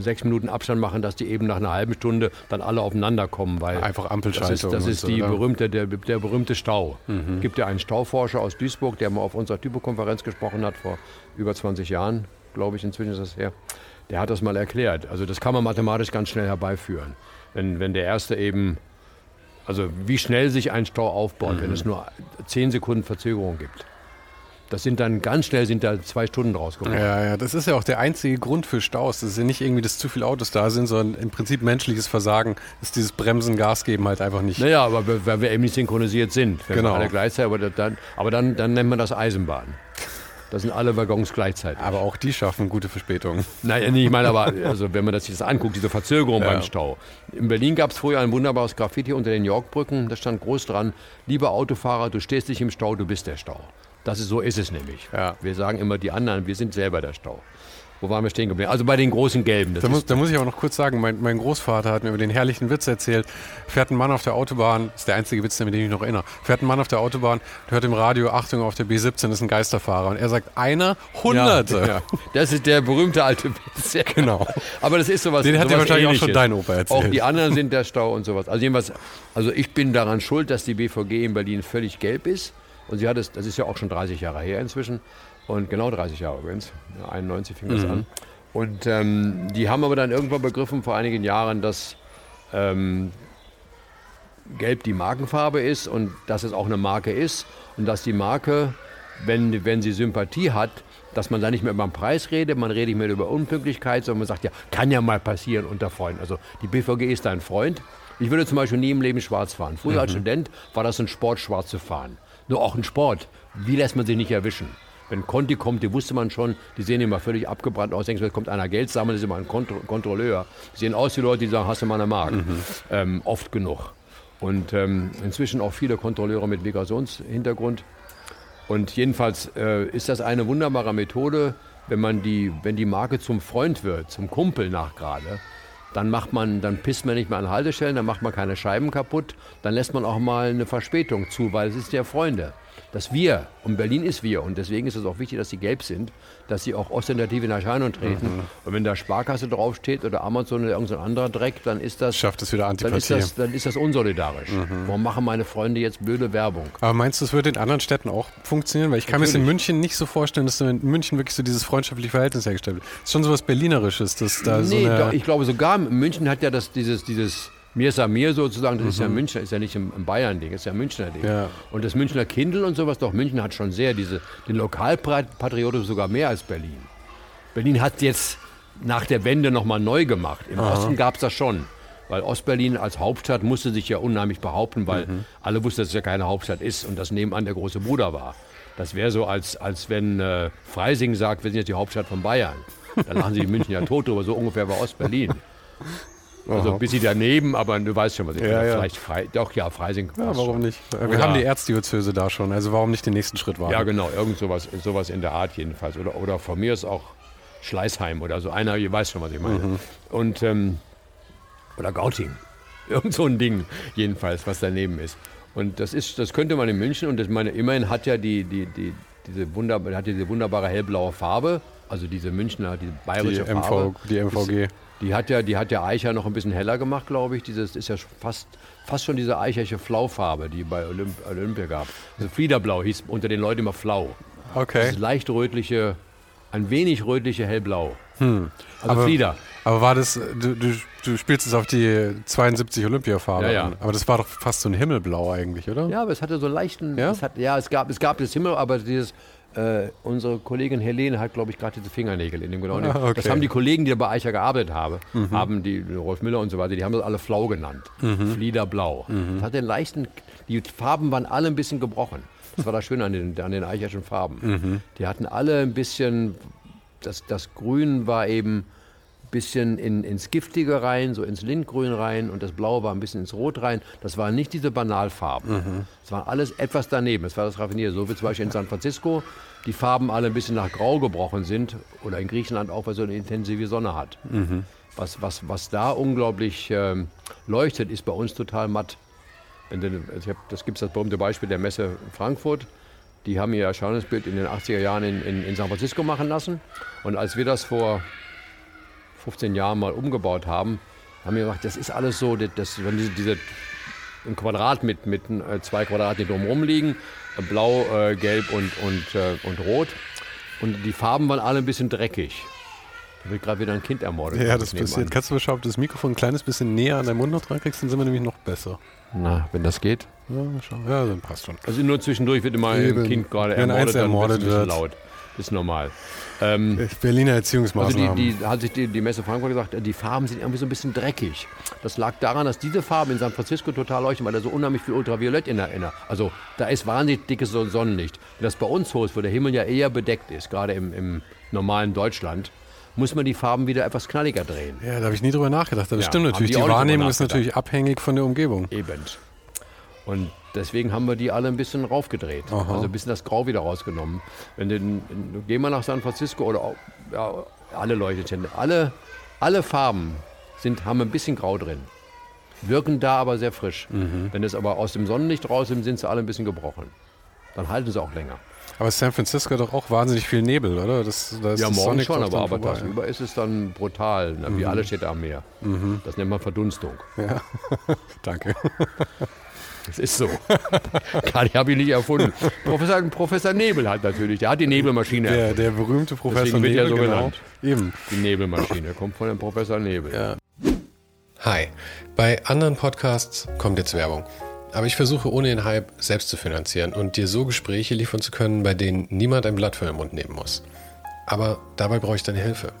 sechs Minuten Abstand machen, dass die eben nach einer halben Stunde dann alle aufeinander kommen. Weil Einfach das Ampelschaltung. ist, das ist so, die oder? berühmte, der, der berühmte Stau. Es gibt ja einen Stauforscher aus Duisburg, der mal auf unserer Typokonferenz gesprochen hat, vor über 20 Jahren, glaube ich, inzwischen ist das her. Der hat das mal erklärt. Also das kann man mathematisch ganz schnell herbeiführen. Wenn, wenn der erste eben, also wie schnell sich ein Stau aufbaut, wenn es nur 10 Sekunden Verzögerung gibt. Das sind dann ganz schnell sind da zwei Stunden draus geworden. Ja, ja, das ist ja auch der einzige Grund für Staus. Das ist ja nicht irgendwie, dass zu viele Autos da sind, sondern im Prinzip menschliches Versagen ist dieses Bremsen, Gas geben halt einfach nicht. Naja, aber weil wir eben nicht synchronisiert sind. Wenn Genau. alle gleichzeitig, aber dann, aber dann, dann nennt man das Eisenbahn. Da sind alle Waggons gleichzeitig. Aber auch die schaffen gute Verspätungen. Nein, ich meine aber, also wenn man das sich das anguckt, diese Verzögerung beim Stau. In Berlin gab es früher ein wunderbares Graffiti unter den Yorkbrücken, da stand groß dran, lieber Autofahrer, du stehst nicht im Stau, du bist der Stau. Das ist, so ist es nämlich. Ja. Wir sagen immer die anderen, wir sind selber der Stau. wo waren wir stehen geblieben? Also bei den großen Gelben. Da muss, da muss, ich aber noch kurz sagen, mein, mein, Großvater hat mir über den herrlichen Witz erzählt. Fährt ein Mann auf der Autobahn, ist der einzige Witz, mit dem ich mich noch erinnere. Fährt ein Mann auf der Autobahn, hört im Radio, Achtung, auf der B17 ist ein Geisterfahrer. Und er sagt, einer, Hunderte. Ja, ja. Das ist der berühmte alte Witz. (laughs) Genau. Aber das ist sowas Den hat dir wahrscheinlich ähnliches. auch schon dein Opa erzählt. Auch die anderen sind der Stau und sowas. Also jedenfalls, also ich bin daran schuld, dass die BVG in Berlin völlig gelb ist. Und sie hat es, das ist ja auch schon 30 Jahre her inzwischen. Und genau 30 Jahre übrigens. 91 fing das mhm. an. Und ähm, die haben aber dann irgendwann begriffen vor einigen Jahren, dass ähm, Gelb die Markenfarbe ist und dass es auch eine Marke ist und dass die Marke, wenn, wenn sie Sympathie hat, dass man da nicht mehr über den Preis redet, man redet nicht mehr über Unpünktlichkeit, sondern man sagt, ja, kann ja mal passieren unter Freunden. Also die BVG ist dein Freund. Ich würde zum Beispiel nie im Leben schwarz fahren. Früher mhm. als Student war das ein Sport, schwarz zu fahren. Nur auch ein Sport. Wie lässt man sich nicht erwischen? Wenn Conti kommt, die wusste man schon, die sehen immer völlig abgebrannt aus. Denkst du, kommt einer Geld sammeln, das ist immer ein Kontro Kontrolleur. Die sehen aus wie Leute, die sagen, hast du mal eine Mark? Mhm. Ähm, oft genug. Und ähm, inzwischen auch viele Kontrolleure mit Migrationshintergrund. Und jedenfalls äh, ist das eine wunderbare Methode, wenn man die, wenn die Marke zum Freund wird, zum Kumpel nach gerade, dann macht man, dann pisst man nicht mehr an Haltestellen, dann macht man keine Scheiben kaputt, dann lässt man auch mal eine Verspätung zu, weil es ist ja Freunde dass wir, und Berlin ist wir, und deswegen ist es auch wichtig, dass sie gelb sind, dass sie auch ostentativ in Erscheinung treten. Mhm. Und wenn da Sparkasse draufsteht oder Amazon oder irgendein anderer Dreck, dann ist das. Schafft es wieder Antipathie. Dann ist das, dann ist das unsolidarisch. Mhm. Warum machen meine Freunde jetzt blöde Werbung? Aber meinst du, es würde in anderen Städten auch funktionieren? Weil ich kann Natürlich. mir das in München nicht so vorstellen, dass in München wirklich so dieses freundschaftliche Verhältnis hergestellt wird. Das ist schon so was Berlinerisches, dass da nee, so. Eine ich glaube sogar, München hat ja das, dieses, dieses mir ist mir sozusagen, das mhm. ist ja mhm. Münchner, ist ja nicht ein Bayern-Ding, ist ja ein Münchner Ding. Ja. Und das Münchner Kindle und sowas, doch München hat schon sehr diese, den Lokalpatriotismus sogar mehr als Berlin. Berlin hat jetzt nach der Wende nochmal neu gemacht. Im Aha. Osten gab es das schon. Weil Ostberlin als Hauptstadt musste sich ja unheimlich behaupten, weil mhm. alle wussten, dass es ja keine Hauptstadt ist und das nebenan der große Bruder war. Das wäre so, als, als wenn äh, Freising sagt, wir sind jetzt die Hauptstadt von Bayern. Dann lachen sie die München ja tot drüber, so ungefähr war Ostberlin. (laughs) Also ein bisschen daneben, aber du weißt schon, was ich ja, meine. Ja. Vielleicht frei, doch, ja, Freising. Ja, warum nicht? Wir oder, haben die Erzdiözese da schon, also warum nicht den nächsten Schritt wagen? Ja, genau, irgend sowas, sowas in der Art jedenfalls. Oder, oder von mir ist auch Schleißheim oder so. Einer, ihr weiß schon, was ich meine. Mhm. Und, ähm, oder Gauting. (laughs) Irgend so ein Ding, jedenfalls, was daneben ist. Und das ist, das könnte man in München und das meine, immerhin hat ja die, die, die, diese, wunderbar, hat diese wunderbare hellblaue Farbe, also diese Münchner, diese bayerische die Farbe. die MVG. Ist, die hat ja, die hat ja Eicher noch ein bisschen heller gemacht, glaube ich. Dieses ist ja fast, fast schon diese eicherische Flaufarbe, die bei Olymp Olympia gab. Also Fliederblau hieß unter den Leuten immer Flau. Okay. Dieses leicht rötliche, ein wenig rötliche hellblau. Hm. Also aber, Flieder. Aber war das, du, du, du spielst es auf die 72 Olympiafarbe ja, ja. aber das war doch fast so ein Himmelblau eigentlich, oder? Ja, aber es hatte so leichten, ja, es, hat, ja es, gab, es gab das Himmel, aber dieses äh, unsere Kollegin Helene hat, glaube ich, gerade diese Fingernägel in dem genau. Ah, okay. Das haben die Kollegen, die bei Eicher gearbeitet haben, mhm. haben die Rolf Müller und so weiter, die haben das alle Flau genannt. Mhm. Fliederblau. Mhm. Das hat den leichten, die Farben waren alle ein bisschen gebrochen. Das war das Schöne an den, an den Eicherschen Farben. Mhm. Die hatten alle ein bisschen, das, das Grün war eben bisschen in, ins Giftige rein, so ins Lindgrün rein und das Blaue war ein bisschen ins Rot rein. Das waren nicht diese Banalfarben. Mhm. Das war alles etwas daneben. Das war das Raffinierte. So wie zum Beispiel in San Francisco die Farben alle ein bisschen nach Grau gebrochen sind oder in Griechenland auch, weil so eine intensive Sonne hat. Mhm. Was, was, was da unglaublich ähm, leuchtet, ist bei uns total matt. Hab, das gibt es das berühmte Beispiel der Messe Frankfurt. Die haben ihr Erscheinungsbild in den 80er Jahren in, in, in San Francisco machen lassen. Und als wir das vor 15 Jahren mal umgebaut haben, haben wir gesagt, das ist alles so, das, wenn diese, diese ein Quadrat mit, mit äh, zwei Quadraten, die drumherum liegen, äh, blau, äh, gelb und, und, äh, und rot. Und die Farben waren alle ein bisschen dreckig. Da wird gerade wieder ein Kind ermordet. Ja, das passiert. Kannst du mal schauen, ob du das Mikrofon ein kleines bisschen näher an deinen Mund noch dran kriegst, dann sind wir nämlich noch besser. Na, wenn das geht. Ja, ja dann passt schon. Also nur zwischendurch wird immer Eben. ein Kind gerade ermordet, ermordet wird. laut ist normal. Ähm, Berliner Erziehungsmaßnahmen. Also die, die, hat sich die, die Messe Frankfurt gesagt, die Farben sind irgendwie so ein bisschen dreckig. Das lag daran, dass diese Farben in San Francisco total leuchten, weil da so unheimlich viel Ultraviolett in der Inner. Also da ist wahnsinnig dickes Sonnenlicht. Wenn das bei uns so ist, wo der Himmel ja eher bedeckt ist, gerade im, im normalen Deutschland, muss man die Farben wieder etwas knalliger drehen. Ja, da habe ich nie drüber nachgedacht. Das ja, stimmt natürlich. Die, die Wahrnehmung ist natürlich abhängig von der Umgebung. Eben. Und deswegen haben wir die alle ein bisschen raufgedreht. Aha. Also ein bisschen das Grau wieder rausgenommen. Wenn du, geh mal nach San Francisco oder ja, alle Leuchtestände, alle, alle Farben sind, haben ein bisschen Grau drin. Wirken da aber sehr frisch. Mhm. Wenn es aber aus dem Sonnenlicht raus sind, sind sie alle ein bisschen gebrochen. Dann halten sie auch länger. Aber San Francisco hat doch auch wahnsinnig viel Nebel, oder? Das, das Ja, morgen Sonic schon, aber, aber tagsüber ist es dann brutal, ne? wie alle Städte am Meer. Das nennt man Verdunstung. Ja. (laughs) Danke. (laughs) Das ist so. (laughs) Kali habe ich nicht erfunden. Professor, Professor Nebel hat natürlich, der hat die Nebelmaschine Der, erfunden. der berühmte Professor Deswegen wird er Nebel, so genau. genannt. Eben. Die Nebelmaschine kommt von dem Professor Nebel. Ja. Hi. Bei anderen Podcasts kommt jetzt Werbung. Aber ich versuche ohne den Hype selbst zu finanzieren und dir so Gespräche liefern zu können, bei denen niemand ein Blatt vor den Mund nehmen muss. Aber dabei brauche ich deine Hilfe.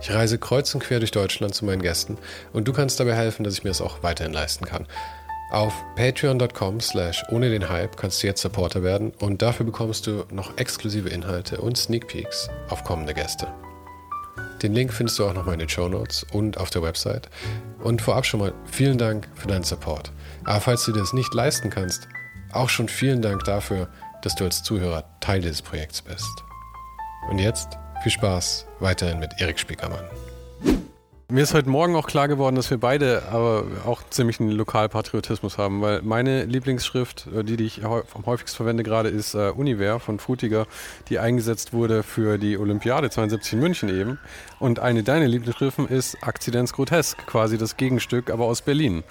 Ich reise kreuz und quer durch Deutschland zu meinen Gästen und du kannst dabei helfen, dass ich mir das auch weiterhin leisten kann. Auf patreon.com slash ohne den Hype kannst du jetzt Supporter werden und dafür bekommst du noch exklusive Inhalte und Sneak Peeks auf kommende Gäste. Den Link findest du auch nochmal in den Show Notes und auf der Website. Und vorab schon mal vielen Dank für deinen Support. Aber falls du dir das nicht leisten kannst, auch schon vielen Dank dafür, dass du als Zuhörer Teil dieses Projekts bist. Und jetzt viel Spaß weiterhin mit Erik Spiekermann. Mir ist heute Morgen auch klar geworden, dass wir beide aber auch ziemlich einen Lokalpatriotismus haben, weil meine Lieblingsschrift, äh, die, die ich am häufigsten verwende gerade, ist äh, Univer von Frutiger, die eingesetzt wurde für die Olympiade 72 in München eben. Und eine deiner Lieblingsschriften ist Akzidenz Grotesk, quasi das Gegenstück, aber aus Berlin.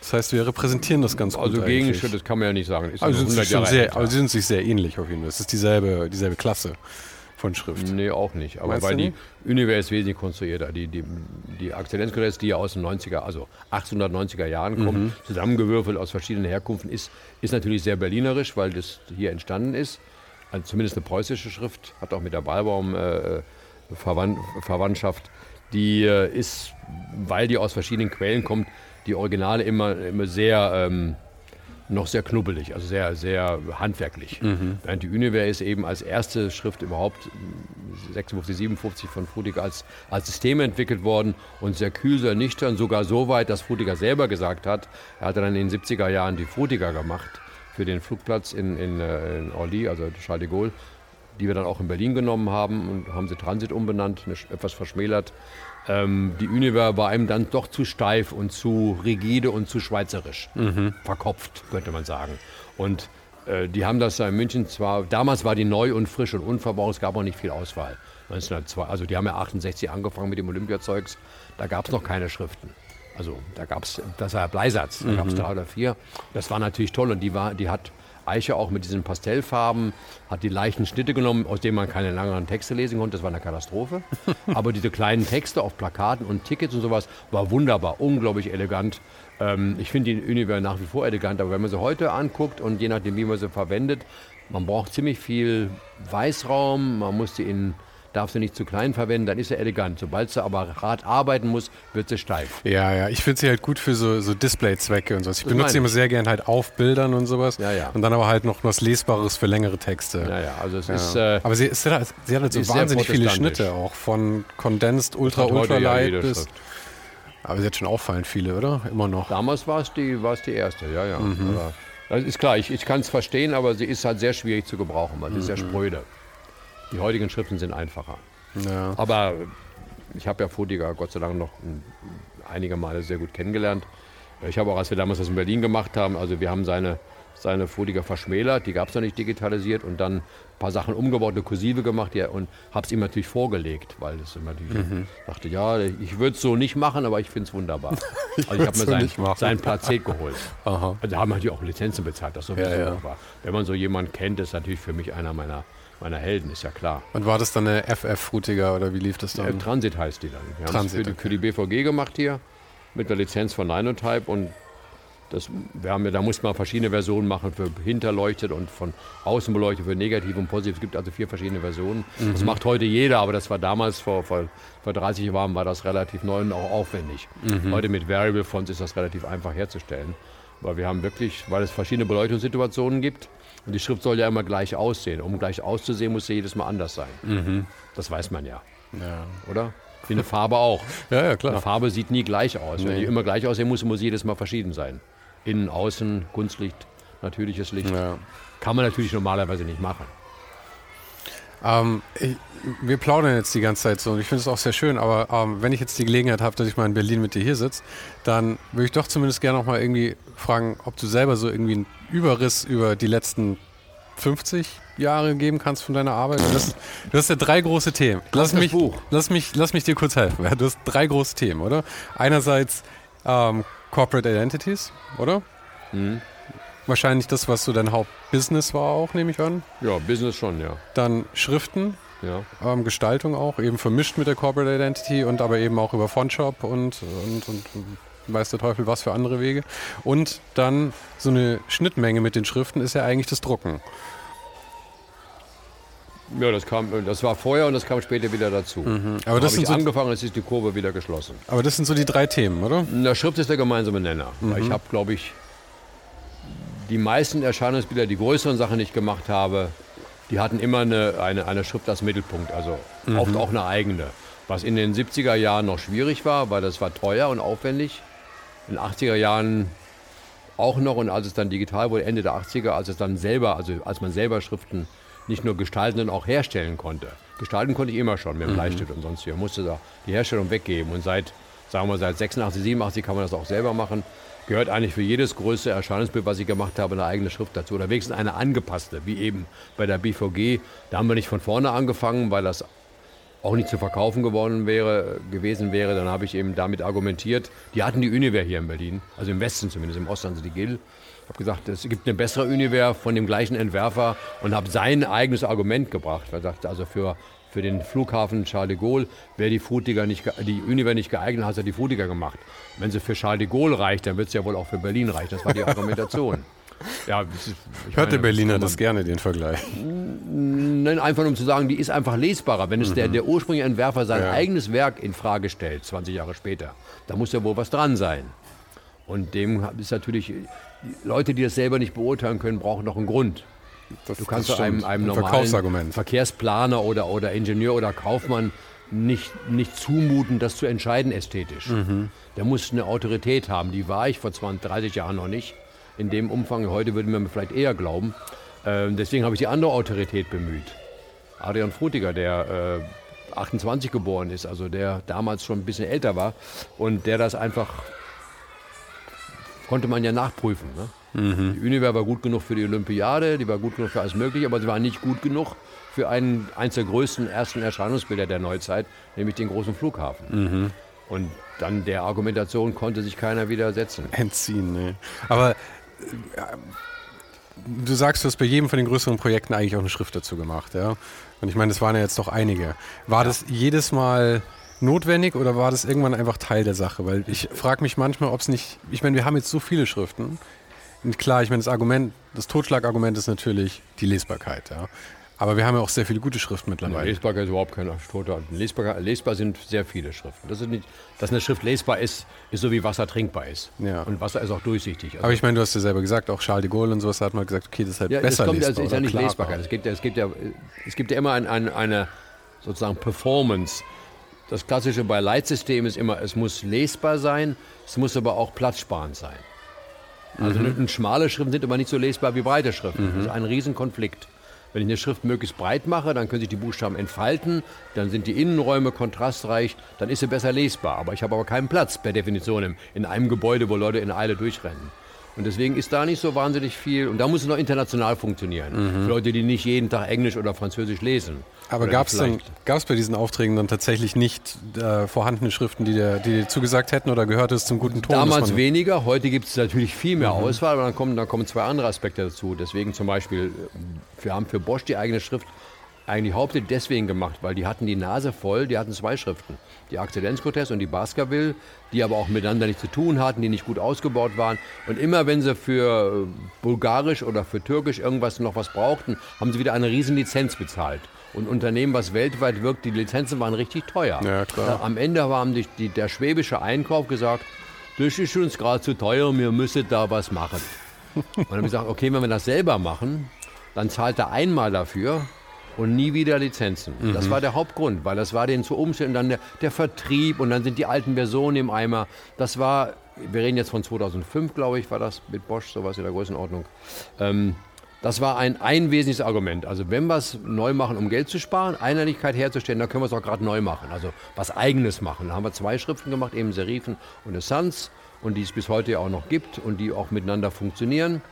Das heißt, wir repräsentieren das ganz Also gut Gegenschritt, eigentlich. das kann man ja nicht sagen. Ist Also sind, 100 sich sehr, also sie sind sich sehr ähnlich auf jeden Fall. Es ist dieselbe, dieselbe Klasse von Schrift. Nee, auch nicht. Aber Meinst weil die? Univer ist wesentlich konstruierter. Die, die, die Akzellenzkongress, die ja aus den 90er, also 1890er Jahren kommt, Mhm. zusammengewürfelt aus verschiedenen Herkunften, ist, ist natürlich sehr berlinerisch, weil das hier entstanden ist. Also zumindest eine preußische Schrift, hat auch mit der Ballbaum äh, Verwand, Verwandtschaft. Die äh, ist, weil die aus verschiedenen Quellen kommt, die Originale immer, immer sehr ähm, noch sehr knubbelig, also sehr, sehr handwerklich. Während die Univer ist eben als erste Schrift überhaupt 56, 57 von Frutiger als, als System entwickelt worden und sehr kühl, sehr nüchtern, sogar so weit, dass Frutiger selber gesagt hat, er hatte dann in den 70er Jahren die Frutiger gemacht für den Flugplatz in, in, äh, in Orly, also Charles de Gaulle, die wir dann auch in Berlin genommen haben und haben sie Transit umbenannt, etwas verschmälert. Ähm, die Univer war einem dann doch zu steif und zu rigide und zu schweizerisch. Verkopft, könnte man sagen. Und äh, die haben das da in München zwar, damals war die neu und frisch und unverbraucht, es gab auch nicht viel Auswahl. 1902, also die haben ja 68 angefangen mit dem Olympiazeugs, da gab es noch keine Schriften. Also da gab es, das war Bleisatz, da gab es drei oder vier. Das war natürlich toll und die, war, die hat Eiche auch mit diesen Pastellfarben, hat die leichten Schnitte genommen, aus denen man keine langen Texte lesen konnte. Das war eine Katastrophe. (laughs) Aber diese kleinen Texte auf Plakaten und Tickets und sowas war wunderbar, unglaublich elegant. Ähm, ich finde die Univer nach wie vor elegant, aber wenn man sie heute anguckt und je nachdem, wie man sie verwendet, man braucht ziemlich viel Weißraum, man muss sie in darf sie nicht zu klein verwenden, dann ist sie elegant. Sobald sie aber hart arbeiten muss, wird sie steif. Ja, ja, ich finde sie halt gut für so, so Display-Zwecke und so. Ich benutze meine sie immer sehr gern halt auf Bildern und sowas. Ja, ja. Und dann aber halt noch was Lesbares für längere Texte. Naja, also es Ja. ist. Äh, aber sie, ist, sie hat halt so ist sehr wahnsinnig viele. Schnitte auch. Von Condensed, Ultra, Ultra ja Light jede bis. Aber sie hat schon auffallend viele, oder? Immer noch. Damals war es die, die erste, ja, ja. Mhm. Das ist klar, ich, ich kann es verstehen, aber sie ist halt sehr schwierig zu gebrauchen, weil sie ist sehr Mhm. spröde. Die heutigen Schriften sind einfacher. Ja. Aber ich habe ja Fodiger Gott sei Dank noch ein, einige Male sehr gut kennengelernt. Ich habe auch, als wir damals das in Berlin gemacht haben, also wir haben seine, seine Fodiger verschmälert, die gab es noch nicht digitalisiert und dann ein paar Sachen umgebaut, eine Kursive gemacht ja, und habe es ihm natürlich vorgelegt, weil es immer natürlich Mhm. dachte, ja, ich würde es so nicht machen, aber ich finde es wunderbar. (laughs) also ich habe mir so sein, nicht machen. sein Placet geholt. Aha. Also haben natürlich auch Lizenzen bezahlt, das sowieso. Ja, ja. Aber wenn man so jemanden kennt, ist natürlich für mich einer meiner, meiner Helden, ist ja klar. Und war das dann eine FF-Frutiger oder wie lief das Äh, dann? Transit heißt die dann. Wir haben es für, die- okay. für die BVG gemacht hier mit der Lizenz von Ninotype und das, wir haben ja, da muss man verschiedene Versionen machen für hinterleuchtet und von außen beleuchtet für negativ und positiv. Es gibt also vier verschiedene Versionen. Mhm. Das macht heute jeder, aber das war damals vor, vor, vor 30 Jahren war das relativ neu und auch aufwendig. Mhm. Heute mit Variable Fonts ist das relativ einfach herzustellen. Weil wir haben wirklich, weil es verschiedene Beleuchtungssituationen gibt und die Schrift soll ja immer gleich aussehen. Um gleich auszusehen, muss sie jedes Mal anders sein. Das weiß man ja, Ja. oder? Wie eine Farbe auch. (laughs) ja, ja, Eine klar. Farbe sieht nie gleich aus. Wenn Nee. die immer gleich aussehen muss, muss sie jedes Mal verschieden sein. Innen, außen, Kunstlicht, natürliches Licht. Ja. Kann man natürlich normalerweise nicht machen. Ähm, ich, wir plaudern jetzt die ganze Zeit so und ich finde es auch sehr schön, aber ähm, wenn ich jetzt die Gelegenheit habe, dass ich mal in Berlin mit dir hier sitze, dann würde ich doch zumindest gerne noch mal irgendwie fragen, ob du selber so irgendwie einen Überriss über die letzten 50 Jahre geben kannst von deiner Arbeit. Das, du hast ja drei große Themen. Lass mich, lass, mich, lass mich dir kurz helfen. Du hast drei große Themen, oder? Einerseits ähm, Corporate Identities, oder? Mhm. Wahrscheinlich das, was so dein Hauptbusiness war auch, nehme ich an. Ja, Business schon, ja. Dann Schriften, ja. Ähm, Gestaltung auch, eben vermischt mit der Corporate Identity und aber eben auch über Fontshop und, und, und weiß der Teufel was für andere Wege. Und dann so eine Schnittmenge mit den Schriften ist ja eigentlich das Drucken. Ja, das kam, das war vorher und das kam später wieder dazu. Mhm. Aber das sind so angefangen, jetzt ist die Kurve wieder geschlossen. Aber das sind so die drei Themen, oder? Der Schrift ist der gemeinsame Nenner. Mhm. Ich habe, glaube ich, die meisten Erscheinungsbilder, die größeren Sachen, die ich gemacht habe, die hatten immer eine, eine, eine Schrift als Mittelpunkt, also mhm. oft auch eine eigene. Was in den 70er Jahren noch schwierig war, weil das war teuer und aufwendig. In den 80er Jahren auch noch und als es dann digital wurde, Ende der 80er, als es dann selber, also als man selber Schriften nicht nur gestalten, sondern auch herstellen konnte. Gestalten konnte ich immer schon mit dem mhm. Bleistift und sonst. Man musste da die Herstellung weggeben. Und seit, sagen wir, seit 86, 87 kann man das auch selber machen gehört eigentlich für jedes größte Erscheinungsbild, was ich gemacht habe, eine eigene Schrift dazu. Oder wenigstens eine angepasste, wie eben bei der BVG. Da haben wir nicht von vorne angefangen, weil das auch nicht zu verkaufen geworden wäre, gewesen wäre. Dann habe ich eben damit argumentiert. Die hatten die Univer hier in Berlin, also im Westen zumindest, im Osten also die GIL. Ich habe gesagt, es gibt eine bessere Univer von dem gleichen Entwerfer und habe sein eigenes Argument gebracht. Er sagte, also für für den Flughafen Charles de Gaulle wäre die Frutiger nicht, die Univer nicht geeignet, hat sie die Frutiger gemacht. Wenn sie für Charles de Gaulle reicht, dann wird es ja wohl auch für Berlin reichen. Das war die Argumentation. (laughs) Ja, ich Hört der Berliner das, das gerne, den Vergleich? Nein, einfach um zu sagen, die ist einfach lesbarer. Wenn es mhm. der, der ursprüngliche Entwerfer sein ja. eigenes Werk in Frage stellt, 20 Jahre später, da muss ja wohl was dran sein. Und dem ist natürlich, Leute, die das selber nicht beurteilen können, brauchen noch einen Grund. Das, du kannst einem, einem normalen Verkehrsplaner oder, oder Ingenieur oder Kaufmann nicht, nicht zumuten, das zu entscheiden ästhetisch. Mhm. Der muss eine Autorität haben. Die war ich vor 20, 30 Jahren noch nicht. In dem Umfang, heute würde man mir vielleicht eher glauben. Ähm, deswegen habe ich die andere Autorität bemüht. Adrian Frutiger, der äh, 28 geboren ist, also der damals schon ein bisschen älter war und der das einfach konnte man ja nachprüfen. Ne? Mhm. Die Univer war gut genug für die Olympiade, die war gut genug für alles Mögliche, aber sie war nicht gut genug für einen, eines der größten ersten Erscheinungsbilder der Neuzeit, nämlich den großen Flughafen. Mhm. Und dann der Argumentation konnte sich keiner widersetzen. Entziehen, ne? Aber äh, du sagst, du hast bei jedem von den größeren Projekten eigentlich auch eine Schrift dazu gemacht, ja? Und ich meine, das waren ja jetzt doch einige. War ja. das jedes Mal notwendig oder war das irgendwann einfach Teil der Sache? Weil ich frage mich manchmal, ob es nicht, ich meine, wir haben jetzt so viele Schriften. Und klar, ich meine, das Argument, das Totschlagargument ist natürlich die Lesbarkeit. Ja. Aber wir haben ja auch sehr viele gute Schriften mittlerweile. Lesbarkeit ist überhaupt keine Tote. Lesbar, lesbar sind sehr viele Schriften. Das ist nicht, dass eine Schrift lesbar ist, ist so wie Wasser trinkbar ist. Ja. Und Wasser ist auch durchsichtig. Also Aber ich meine, du hast ja selber gesagt, auch Charles de Gaulle und sowas hat mal gesagt, okay, das ist halt ja, besser kommt, lesbar. Das ist ja nicht Lesbarkeit. Es gibt, es, gibt ja, es gibt ja immer ein, ein, eine sozusagen Performance. Das Klassische bei Leitsystem ist immer, es muss lesbar sein, es muss aber auch platzsparend sein. Also mhm. schmale Schriften sind aber nicht so lesbar wie breite Schriften. Mhm. Das ist ein Riesenkonflikt. Wenn ich eine Schrift möglichst breit mache, dann können sich die Buchstaben entfalten, dann sind die Innenräume kontrastreich, dann ist sie besser lesbar. Aber ich habe aber keinen Platz per Definition in einem Gebäude, wo Leute in Eile durchrennen. Und deswegen ist da nicht so wahnsinnig viel. Und da muss es noch international funktionieren. Mhm. Für Leute, die nicht jeden Tag Englisch oder Französisch lesen. Aber gab es bei diesen Aufträgen dann tatsächlich nicht äh, vorhandene Schriften, die dir, die dir zugesagt hätten oder gehört es zum guten Ton? Damals weniger, heute gibt es natürlich viel mehr mhm. Auswahl, aber dann kommen, dann kommen zwei andere Aspekte dazu. Deswegen zum Beispiel, äh, wir haben für Bosch die eigene Schrift eigentlich hauptsächlich deswegen gemacht, weil die hatten die Nase voll, die hatten zwei Schriften. Die Exzellenzprotest und die Baskerville, die aber auch miteinander nichts zu tun hatten, die nicht gut ausgebaut waren. Und immer wenn sie für äh, Bulgarisch oder für Türkisch irgendwas noch was brauchten, haben sie wieder eine riesen Lizenz bezahlt. Und Unternehmen, was weltweit wirkt, die Lizenzen waren richtig teuer. Ja, klar. Am Ende haben die, die, der schwäbische Einkauf gesagt, das ist uns gerade zu teuer, wir müssen da was machen. (laughs) Und dann haben wir gesagt, okay, wenn wir das selber machen, dann zahlt er einmal dafür und nie wieder Lizenzen. Mhm. Das war der Hauptgrund, weil das war denen zu umständlich. Dann der, der, Vertrieb und dann sind die alten Versionen im Eimer. Das war, wir reden jetzt von 2005, glaube ich, war das mit Bosch, sowas in der Größenordnung. Ähm, Das war ein, ein wesentliches Argument. Also wenn wir es neu machen, um Geld zu sparen, Einheitlichkeit herzustellen, dann können wir es auch gerade neu machen. Also was Eigenes machen. Da haben wir zwei Schriften gemacht, eben Serifen und Sans und die es bis heute ja auch noch gibt und die auch miteinander funktionieren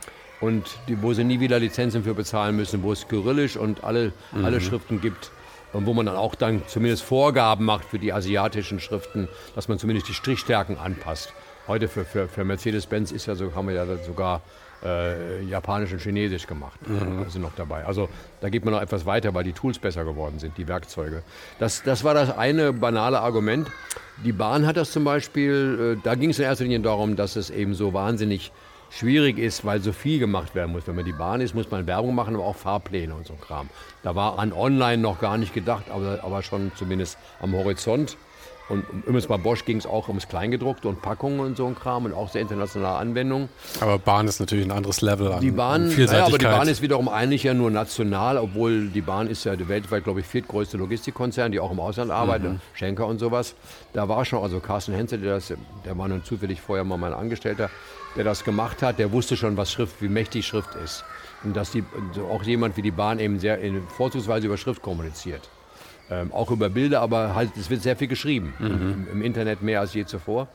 und die, wo sie nie wieder Lizenzen für bezahlen müssen, wo es Kyrillisch und alle, mhm. alle Schriften gibt und wo man dann auch dann zumindest Vorgaben macht für die asiatischen Schriften, dass man zumindest die Strichstärken anpasst. Heute für, für, für Mercedes-Benz ist ja so, haben wir ja sogar äh, Japanisch und Chinesisch gemacht. Mhm. sind noch dabei. Also da geht man noch etwas weiter, weil die Tools besser geworden sind, die Werkzeuge. Das, das war das eine banale Argument. Die Bahn hat das zum Beispiel, äh, da ging es in erster Linie darum, dass es eben so wahnsinnig schwierig ist, weil so viel gemacht werden muss. Wenn man die Bahn ist, muss man Werbung machen, aber auch Fahrpläne und so ein Kram. Da war an Online noch gar nicht gedacht, aber, aber schon zumindest am Horizont. Und übrigens bei Bosch ging es auch ums Kleingedruckte und Packungen und so ein Kram und auch sehr internationale Anwendungen. Aber Bahn ist natürlich ein anderes Level an die Bahn, an Vielseitigkeit. Ja, aber die Bahn ist wiederum eigentlich ja nur national, obwohl die Bahn ist ja weltweit, glaube ich, viertgrößte Logistikkonzern, die auch im Ausland arbeitet, mhm. Schenker und sowas. Da war schon, also Carsten Henze, der, das, der war nun zufällig vorher mal mein Angestellter, der das gemacht hat, der wusste schon, was Schrift, wie mächtig Schrift ist. Und dass die, auch jemand wie die Bahn eben sehr in, vorzugsweise über Schrift kommuniziert. Ähm, auch über Bilder, aber halt, es wird sehr viel geschrieben. Mhm. Im, Im, Internet mehr als je zuvor.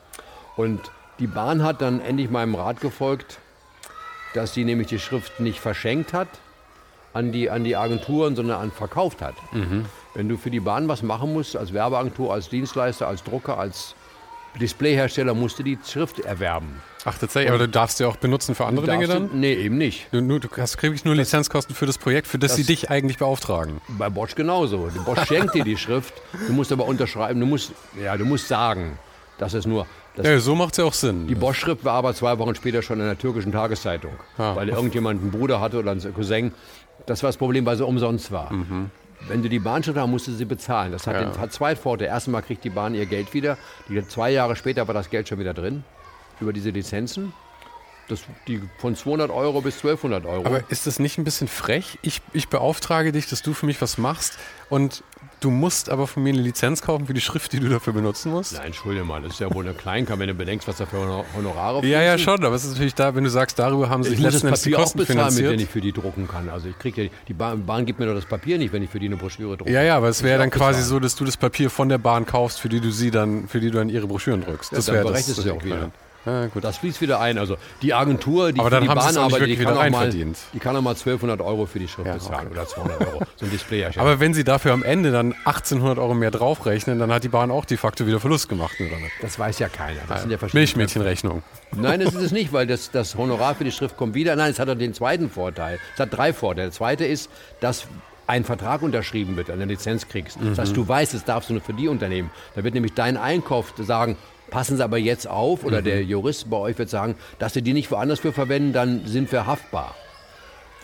Und die Bahn hat dann endlich meinem Rat gefolgt, dass sie nämlich die Schrift nicht verschenkt hat an die, an die Agenturen, sondern an verkauft hat. Mhm. Wenn du für die Bahn was machen musst, als Werbeagentur, als Dienstleister, als Drucker, als Displayhersteller, musst du die Schrift erwerben. Ach, tatsächlich, aber du darfst sie auch benutzen für andere Dinge dann? Du, nee, eben nicht. Du, du, du hast kriegst nur Lizenzkosten für das Projekt, für das, das, sie dich eigentlich beauftragen. Bei Bosch genauso. Die Bosch (laughs) schenkt dir die Schrift, du musst aber unterschreiben, du musst, ja, du musst sagen, dass es nur. Dass ja, so macht es ja auch Sinn. Die Bosch-Schrift war aber zwei Wochen später schon in der türkischen Tageszeitung, ah. weil irgendjemand einen Bruder hatte oder einen Cousin. Das war das Problem, weil sie umsonst war. Mhm. Wenn du die Bahnschrift hast, musst du sie bezahlen. Das hat, ja. den, hat zwei Vorteile. Erstmal kriegt die Bahn ihr Geld wieder. Die, zwei Jahre später war das Geld schon wieder drin über diese Lizenzen. Das, die von 200 Euro bis 1200 Euro. Aber ist das nicht ein bisschen frech? Ich, ich beauftrage dich, dass du für mich was machst und du musst aber von mir eine Lizenz kaufen für die Schrift, die du dafür benutzen musst? Nein, entschuldige mal, das ist ja wohl eine Kleinkam, wenn du bedenkst, was da für Honorare Ja, ja, schon, aber es ist natürlich da, wenn du sagst, darüber haben sich letzten Endes die Kosten auch bezahlen, finanziert. Mit, wenn ich für die drucken kann. Also ich kriege ja, die Bahn, Bahn, gibt mir doch das Papier nicht, wenn ich für die eine Broschüre drucke. Ja, ja, aber es wäre dann quasi bezahlen. so, dass du das Papier von der Bahn kaufst, für die du sie dann, für die du dann ihre Broschüren drückst. Ja, das wäre das. Das ja auch wieder. Ja, gut. Das fließt wieder ein. Also die Agentur, die Aber für die Bahn arbeitet, die kann, auch mal, die kann auch mal 1200 Euro für die Schrift ja, bezahlen okay. oder 200 Euro. So ein Display erstellen. Aber wenn sie dafür am Ende dann 1800 Euro mehr draufrechnen, dann hat die Bahn auch de facto wieder Verlust gemacht, oder nicht? Das weiß ja keiner. Das sind ja Milchmädchenrechnung. Nein, das ist es nicht, weil das, das Honorar für die Schrift kommt wieder. Nein, es hat den zweiten Vorteil. Es hat drei Vorteile. Der zweite ist, dass ein Vertrag unterschrieben wird, eine Lizenz kriegst. Mhm. Das heißt, du weißt, das darfst du nur für die Unternehmen. Da wird nämlich dein Einkauf sagen, passen Sie aber jetzt auf, oder mhm. der Jurist bei euch wird sagen, dass Sie die nicht woanders für verwenden, dann sind wir haftbar.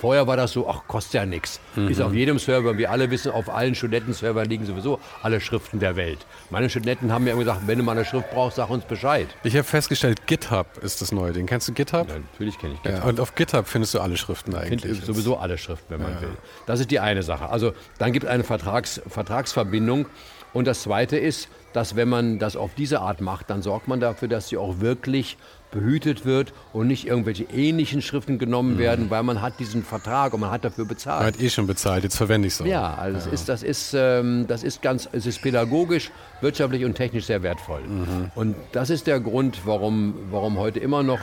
Vorher war das so, ach, kostet ja nichts. Mhm. Ist auf jedem Server, wir alle wissen, auf allen Studentenservern liegen sowieso alle Schriften der Welt. Meine Studenten haben mir immer gesagt, wenn du mal eine Schrift brauchst, sag uns Bescheid. Ich habe festgestellt, GitHub ist das neue Ding. Kennst du GitHub? Ja, natürlich kenne ich GitHub. Ja, und auf GitHub findest du alle Schriften eigentlich. Find sowieso alle Schriften, wenn man ja. will. Das ist die eine Sache. Also dann gibt es eine Vertrags, Vertragsverbindung. Und das zweite ist, dass wenn man das auf diese Art macht, dann sorgt man dafür, dass sie auch wirklich behütet wird und nicht irgendwelche ähnlichen Schriften genommen mhm. werden, weil man hat diesen Vertrag und man hat dafür bezahlt. Man hat eh schon bezahlt, jetzt verwende ich es auch. Ja, also ja. Das, ist, das, ist, ähm, das ist ganz, es ist pädagogisch, wirtschaftlich und technisch sehr wertvoll. Mhm. Und das ist der Grund, warum, warum heute immer noch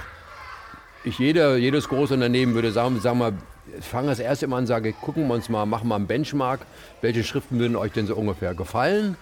ich jeder, jedes große Unternehmen würde sagen, sagen wir, fange das erste Mal an, sage, gucken wir uns mal, machen wir einen Benchmark, welche Schriften würden euch denn so ungefähr gefallen?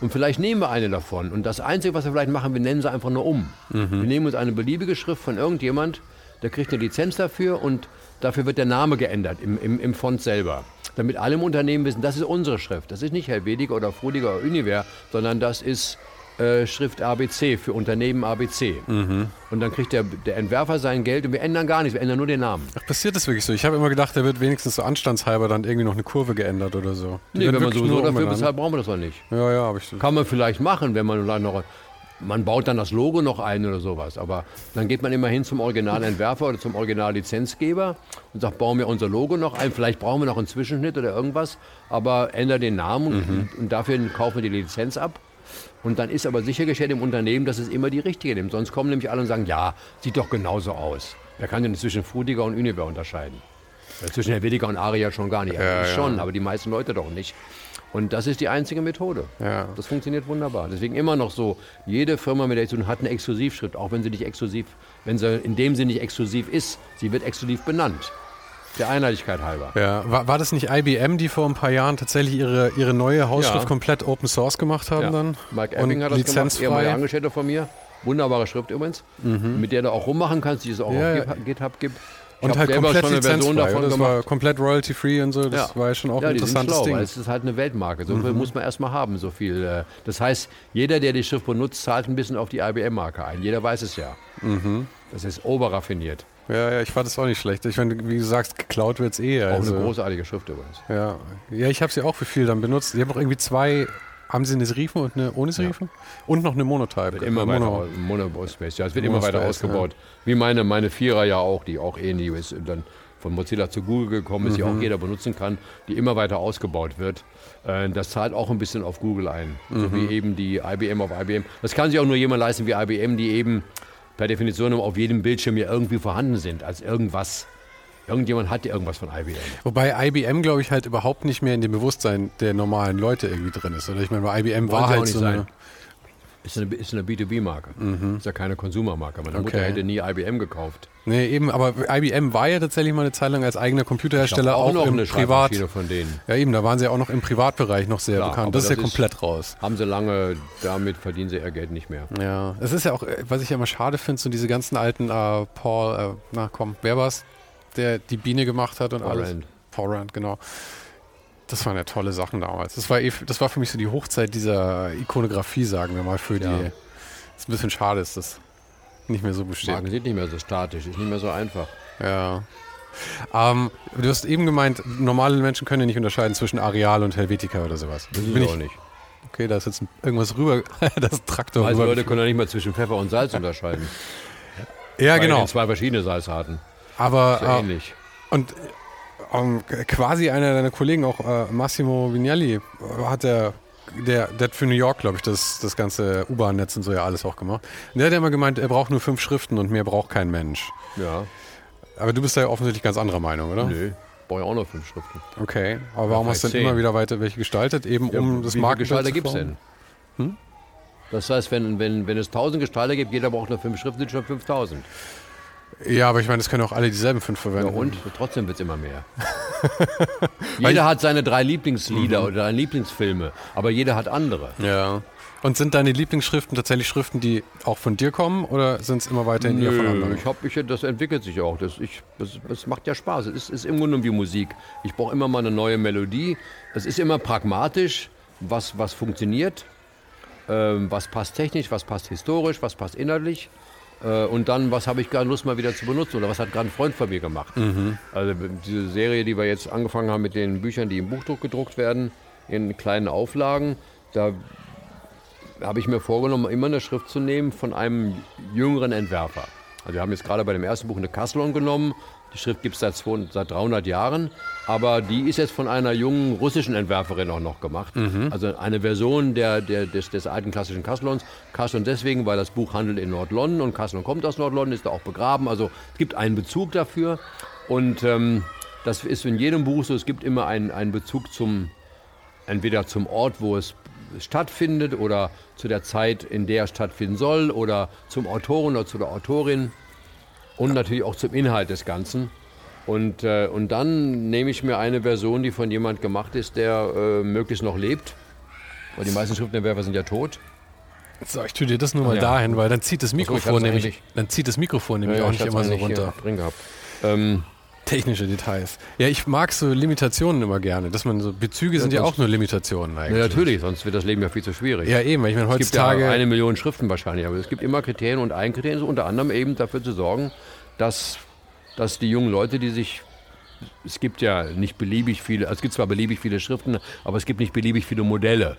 Und vielleicht nehmen wir eine davon. Und das Einzige, was wir vielleicht machen, wir nennen sie einfach nur um. Mhm. Wir nehmen uns eine beliebige Schrift von irgendjemand, der kriegt eine Lizenz dafür und dafür wird der Name geändert im, im, im Font selber. Damit alle im Unternehmen wissen, das ist unsere Schrift. Das ist nicht Helvetica oder Frutiger oder Univer, sondern das ist äh, Schrift ABC für Unternehmen ABC. Mhm. Und dann kriegt der, der Entwerfer sein Geld und wir ändern gar nichts, wir ändern nur den Namen. Ach, passiert das wirklich so? Ich habe immer gedacht, da wird wenigstens so anstandshalber dann irgendwie noch eine Kurve geändert oder so. Die nee, wenn man sowieso dafür bezahlt, brauchen wir das doch nicht. Ja, ja, habe ich so. Kann man vielleicht machen, wenn man noch man baut dann das Logo noch ein oder sowas. Aber dann geht man immer hin zum Originalentwerfer oder zum Originallizenzgeber und sagt, bauen wir unser Logo noch ein. Vielleicht brauchen wir noch einen Zwischenschnitt oder irgendwas, aber ändert den Namen mhm. und, und, dafür kaufen wir die Lizenz ab. Und dann ist aber sichergestellt im Unternehmen, dass es immer die richtige nimmt. Sonst kommen nämlich alle und sagen, ja, sieht doch genauso aus. Wer kann denn zwischen Frutiger und Univer unterscheiden? Zwischen Helvetica und Aria schon gar nicht. Ja. schon, aber die meisten Leute doch nicht. Und das ist die einzige Methode. Ja. Das funktioniert wunderbar. Deswegen immer noch so, jede Firma, mit der ich zu tun hat eine Exklusivschrift, auch wenn sie nicht exklusiv, wenn sie in dem Sinne nicht exklusiv ist, sie wird exklusiv benannt. Der Einheitlichkeit halber. Ja, war, war das nicht IBM, die vor ein paar Jahren tatsächlich ihre, ihre neue Hausschrift Ja. komplett Open Source gemacht haben Ja. dann? Mike Und Epping hat das gemacht, lizenzfrei? ehemaliger Angestellter von mir. Wunderbare Schrift übrigens, mit der du auch rummachen kannst, die es auch Ja, auf GitHub gibt. Ich Und halt komplett schon eine Version davon? Das gemacht. war komplett royalty-free und so. Das Ja. war ja schon auch ja, ein interessantes schlau, Ding. Mhm. es ist halt eine Weltmarke. So viel muss man erstmal haben, so viel. äh, Das heißt, jeder, der die Schrift benutzt, zahlt ein bisschen auf die IBM-Marke ein. Jeder weiß es ja. Mhm. Das ist oberraffiniert. Ja, ja, ich fand das auch nicht schlecht. Ich meine, wie du sagst, geklaut wird es eh. Auch Also, eine großartige Schrift übrigens. ja. ja, ich habe sie auch für viel dann benutzt. Die haben auch irgendwie zwei, haben sie eine Serifen und eine ohne Serifen? Und noch eine Monotype. Wird immer Äh, weiter Mono. Monospace. Ja, es wird immer weiter ausgebaut. Wie meine, meine Vierer ja auch, die auch ähnlich ist. Dann von Mozilla zu Google gekommen ist, die Mhm. auch jeder benutzen kann, die immer weiter ausgebaut wird. Äh, Das zahlt auch ein bisschen auf Google ein. So Mhm. wie eben die IBM auf IBM. Das kann sich auch nur jemand leisten wie IBM, die eben per Definition auf jedem Bildschirm ja irgendwie vorhanden sind, als irgendwas. Irgendjemand hat ja irgendwas von IBM. Wobei IBM, glaube ich, halt überhaupt nicht mehr in dem Bewusstsein der normalen Leute irgendwie drin ist. Oder ich meine, bei IBM Wollen war halt so eine, sein. Ist eine, ist eine B2B-Marke. Ist ja keine Konsumermarke. Meine Mutter Mhm. Okay. hätte nie IBM gekauft. Nee, eben, aber IBM war ja tatsächlich mal eine Zeit lang als eigener Computerhersteller hab auch, noch im eine Privat. Von denen. Ja, eben, da waren sie ja auch noch im Privatbereich noch sehr Klar, bekannt. Das ist ja ist- komplett raus. Haben sie lange, damit verdienen sie ihr Geld nicht mehr. Ja, es ist ja auch, was ich ja immer schade finde, so diese ganzen alten äh, Paul, äh, na komm, wer war's, der die Biene gemacht hat und Paul alles? Rand. Paul Rand, genau. Das waren ja tolle Sachen damals. Das war, eh, das war für mich so die Hochzeit dieser Ikonografie, sagen wir mal, für die. Ja. Ist ein bisschen schade, ist das nicht mehr so besteht. Marken sind nicht mehr so statisch, ist nicht mehr so einfach. Ja. Ähm, du hast eben gemeint, normale Menschen können ja nicht unterscheiden zwischen Areal und Helvetica oder sowas. Das Bin auch ich, nicht. okay, da ist jetzt irgendwas rüber, (laughs) das Traktor Also rüber. Leute können ja nicht mal zwischen Pfeffer und Salz unterscheiden. ja, Weil genau. die zwei verschiedene Salzarten. Aber So äh, ähnlich. Und ähm, quasi einer deiner Kollegen, auch äh, Massimo Vignali, äh, hat der, der, der hat für New York, glaube ich, das, das ganze U-Bahn-Netz und so ja alles auch gemacht. Und der hat ja immer gemeint, er braucht nur fünf Schriften und mehr braucht kein Mensch. Ja. Aber du bist da ja offensichtlich ganz anderer Meinung, oder? Nö. Brauche ich auch noch fünf Schriften. Okay. Aber warum hast du dann immer wieder weiter welche gestaltet? Eben Ja, um das wie viele Markenbild Gestalter zu gibt es denn? Das heißt, wenn, wenn, wenn es 1000 Gestalter gibt, jeder braucht nur fünf Schriften, sind schon 5000. Ja, aber ich meine, das können auch alle dieselben fünf Ja, verwenden. und trotzdem wird es immer mehr. (laughs) jeder hat seine drei Lieblingslieder oder drei Lieblingsfilme, aber jeder hat andere. Ja. Und sind deine Lieblingsschriften tatsächlich Schriften, die auch von dir kommen oder sind es immer weiterhin eher von Nö, anderen? ich hab, ich, das entwickelt sich auch. Das, ich, das, das macht ja Spaß. Es ist, ist im Grunde wie Musik. Ich brauche immer mal eine neue Melodie. Es ist immer pragmatisch, was, was funktioniert, ähm, was passt technisch, was passt historisch, was passt inhaltlich. Äh, und dann, was habe ich gerade Lust mal wieder zu benutzen oder was hat gerade ein Freund von mir gemacht. Also diese Serie, die wir jetzt angefangen haben mit den Büchern, die im Buchdruck gedruckt werden, in kleinen Auflagen, da habe ich mir vorgenommen, immer eine Schrift zu nehmen von einem jüngeren Entwerfer. Also wir haben jetzt gerade bei dem ersten Buch eine Kasselon genommen. Die Schrift gibt es seit, 200 seit 300 Jahren, aber die ist jetzt von einer jungen russischen Entwerferin auch noch gemacht. Also eine Version der, der, des, des alten klassischen Kasselons. Kasselon deswegen, weil das Buch handelt in Nord-London und Kasselon kommt aus Nord-London, ist da auch begraben. Also es gibt einen Bezug dafür und ähm, das ist in jedem Buch so, es gibt immer einen, einen Bezug zum, entweder zum Ort, wo es stattfindet oder zu der Zeit, in der es stattfinden soll oder zum Autoren oder zu der Autorin und natürlich auch zum Inhalt des Ganzen. Und, äh, und dann nehme ich mir eine Version, die von jemand gemacht ist, der äh, möglichst noch lebt. Weil die meisten Schriftentwerfer sind ja tot. So, ich tue dir das nur mal ja. dahin, weil dann zieht das Mikrofon nämlich, dann zieht das Mikrofon nämlich Ja, auch ich nicht immer so runter. Drin gehabt. Ähm, Technische Details. Ja, ich mag so Limitationen immer gerne, dass man so Bezüge sind ja auch nur Limitationen ja, eigentlich. natürlich, sonst wird das Leben ja viel zu schwierig. Ja, eben, weil ich meine Es gibt ja heutzutage eine Million Schriften wahrscheinlich, aber es gibt immer Kriterien und ein Kriterium ist unter anderem eben dafür zu sorgen, dass, dass die jungen Leute, die sich es gibt ja nicht beliebig viele, es gibt zwar beliebig viele Schriften, aber es gibt nicht beliebig viele Modelle.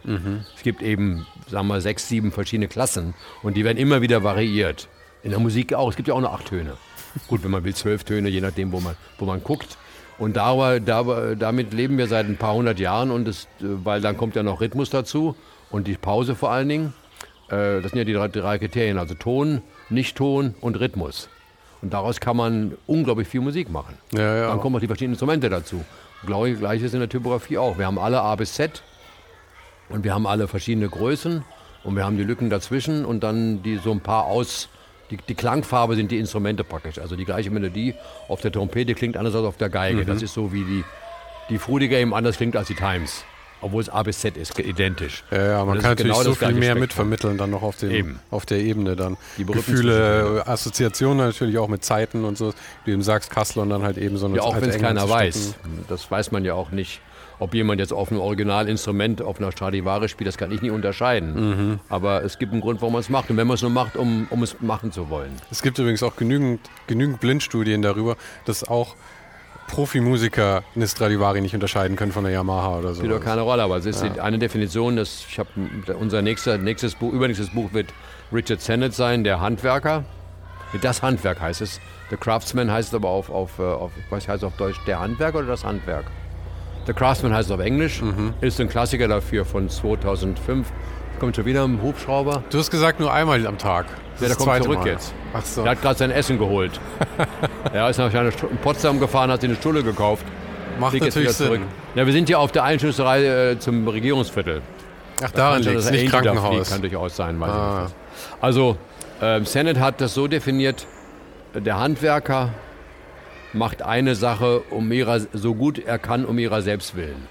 Es gibt eben, sagen wir, sechs, sieben verschiedene Klassen und die werden immer wieder variiert. In der Musik auch, es gibt ja auch nur acht Töne. Gut, wenn man will, zwölf Töne, je nachdem, wo man, wo man guckt. Und da, da, damit leben wir seit ein paar hundert Jahren und es, weil dann kommt ja noch Rhythmus dazu und die Pause vor allen Dingen. Äh, Das sind ja die drei, drei Kriterien, also Ton, Nicht-Ton und Rhythmus. Und daraus kann man unglaublich viel Musik machen. Ja, ja. Dann kommen auch die verschiedenen Instrumente dazu. Glaube Gleiches in der Typografie auch. Wir haben alle A bis Z und wir haben alle verschiedene Größen und wir haben die Lücken dazwischen und dann die so ein paar aus. Die, die Klangfarbe sind die Instrumente praktisch. Also die gleiche Melodie auf der Trompete klingt anders als auf der Geige. Das ist so wie die, die Frudiger eben anders klingt als die Times. Obwohl es A bis Z ist, identisch. Ja, ja, man kann ist natürlich genau so viel mehr mitvermitteln dann noch auf, dem, Eben. auf der Ebene dann. Die Gefühle, Assoziationen natürlich auch mit Zeiten und so. Wie du eben sagst, Kassel und dann halt eben so eine Ja, auch wenn es keiner weiß. Das weiß man ja auch nicht. Ob jemand jetzt auf einem Originalinstrument, auf einer Stradivari spielt, das kann ich nie unterscheiden. Mhm. Aber es gibt einen Grund, warum man es macht. Und wenn man es nur macht, um, um es machen zu wollen. Es gibt übrigens auch genügend, genügend Blindstudien darüber, dass auch Profimusiker eine Stradivari nicht unterscheiden können von der Yamaha oder so. Spielt doch keine Rolle, aber es ist die- eine Definition, dass ich habe unser nächster, nächstes Buch, übernächstes Buch wird Richard Sennett sein, der Handwerker. Das Handwerk heißt es. The Craftsman heißt es aber auf, auf, äh, auf was heißt auf Deutsch, der Handwerker oder das Handwerk? The Craftsman heißt es auf Englisch, ist ein Klassiker dafür von 2005. Kommt schon wieder ein Hubschrauber. Du hast gesagt nur einmal am Tag. Das Ja, der kommt zurück Mal. jetzt. Ach so. Er hat gerade sein Essen geholt. (laughs) er ist nach Potsdam gefahren, hat sich eine Stulle gekauft. Macht Fliegt natürlich. Sinn. Ja, wir sind hier auf der Einschlussreihe äh, zum Regierungsviertel. Ach, daran Kann schon, liegt es, nicht da fliegt, Krankenhaus. Kann durchaus sein. Weiß Ah. ich nicht. Also, ähm, Sennett hat das so definiert, der Handwerker macht eine Sache um ihrer, so gut er kann, um ihrer selbst willen.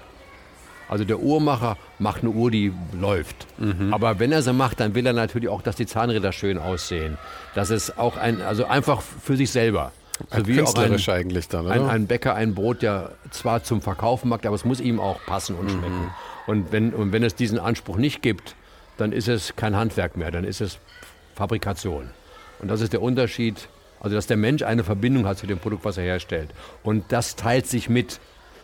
Also der Uhrmacher macht eine Uhr, die läuft. Mhm. Aber wenn er sie macht, dann will er natürlich auch, dass die Zahnräder schön aussehen. Dass es auch ein, also einfach für sich selber. So wie auch ein, eigentlich dann, oder? ein, ein Bäcker ein Brot, der zwar zum Verkaufen macht, aber es muss ihm auch passen und schmecken. Und, wenn, und wenn es diesen Anspruch nicht gibt, dann ist es kein Handwerk mehr, dann ist es Fabrikation. Und das ist der Unterschied, also dass der Mensch eine Verbindung hat zu dem Produkt, was er herstellt. Und das teilt sich mit.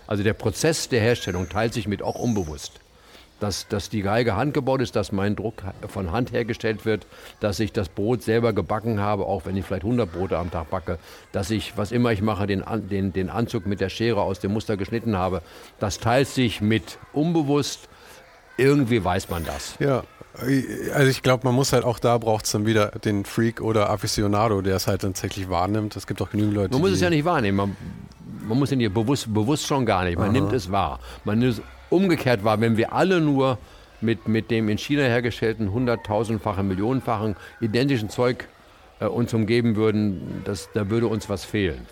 Also der Prozess der Herstellung teilt sich mit, auch unbewusst. Dass, dass die Geige handgebaut ist, dass mein Druck von Hand hergestellt wird, dass ich das Brot selber gebacken habe, auch wenn ich vielleicht 100 Brote am Tag backe, dass ich, was immer ich mache, den, den, den Anzug mit der Schere aus dem Muster geschnitten habe, das teilt sich mit unbewusst. Irgendwie weiß man das. Ja, also ich glaube, man muss halt auch da braucht es dann wieder den Freak oder Aficionado, der es halt tatsächlich wahrnimmt. Es gibt auch genügend Leute, Man muss es ja nicht wahrnehmen. Man, man muss ihn ja bewusst, bewusst schon gar nicht. Man nimmt es wahr. Man nimmt es umgekehrt wahr, wenn wir alle nur mit, mit dem in China hergestellten hunderttausendfachen, millionenfachen identischen Zeug äh, uns umgeben würden, das, da würde uns was fehlen.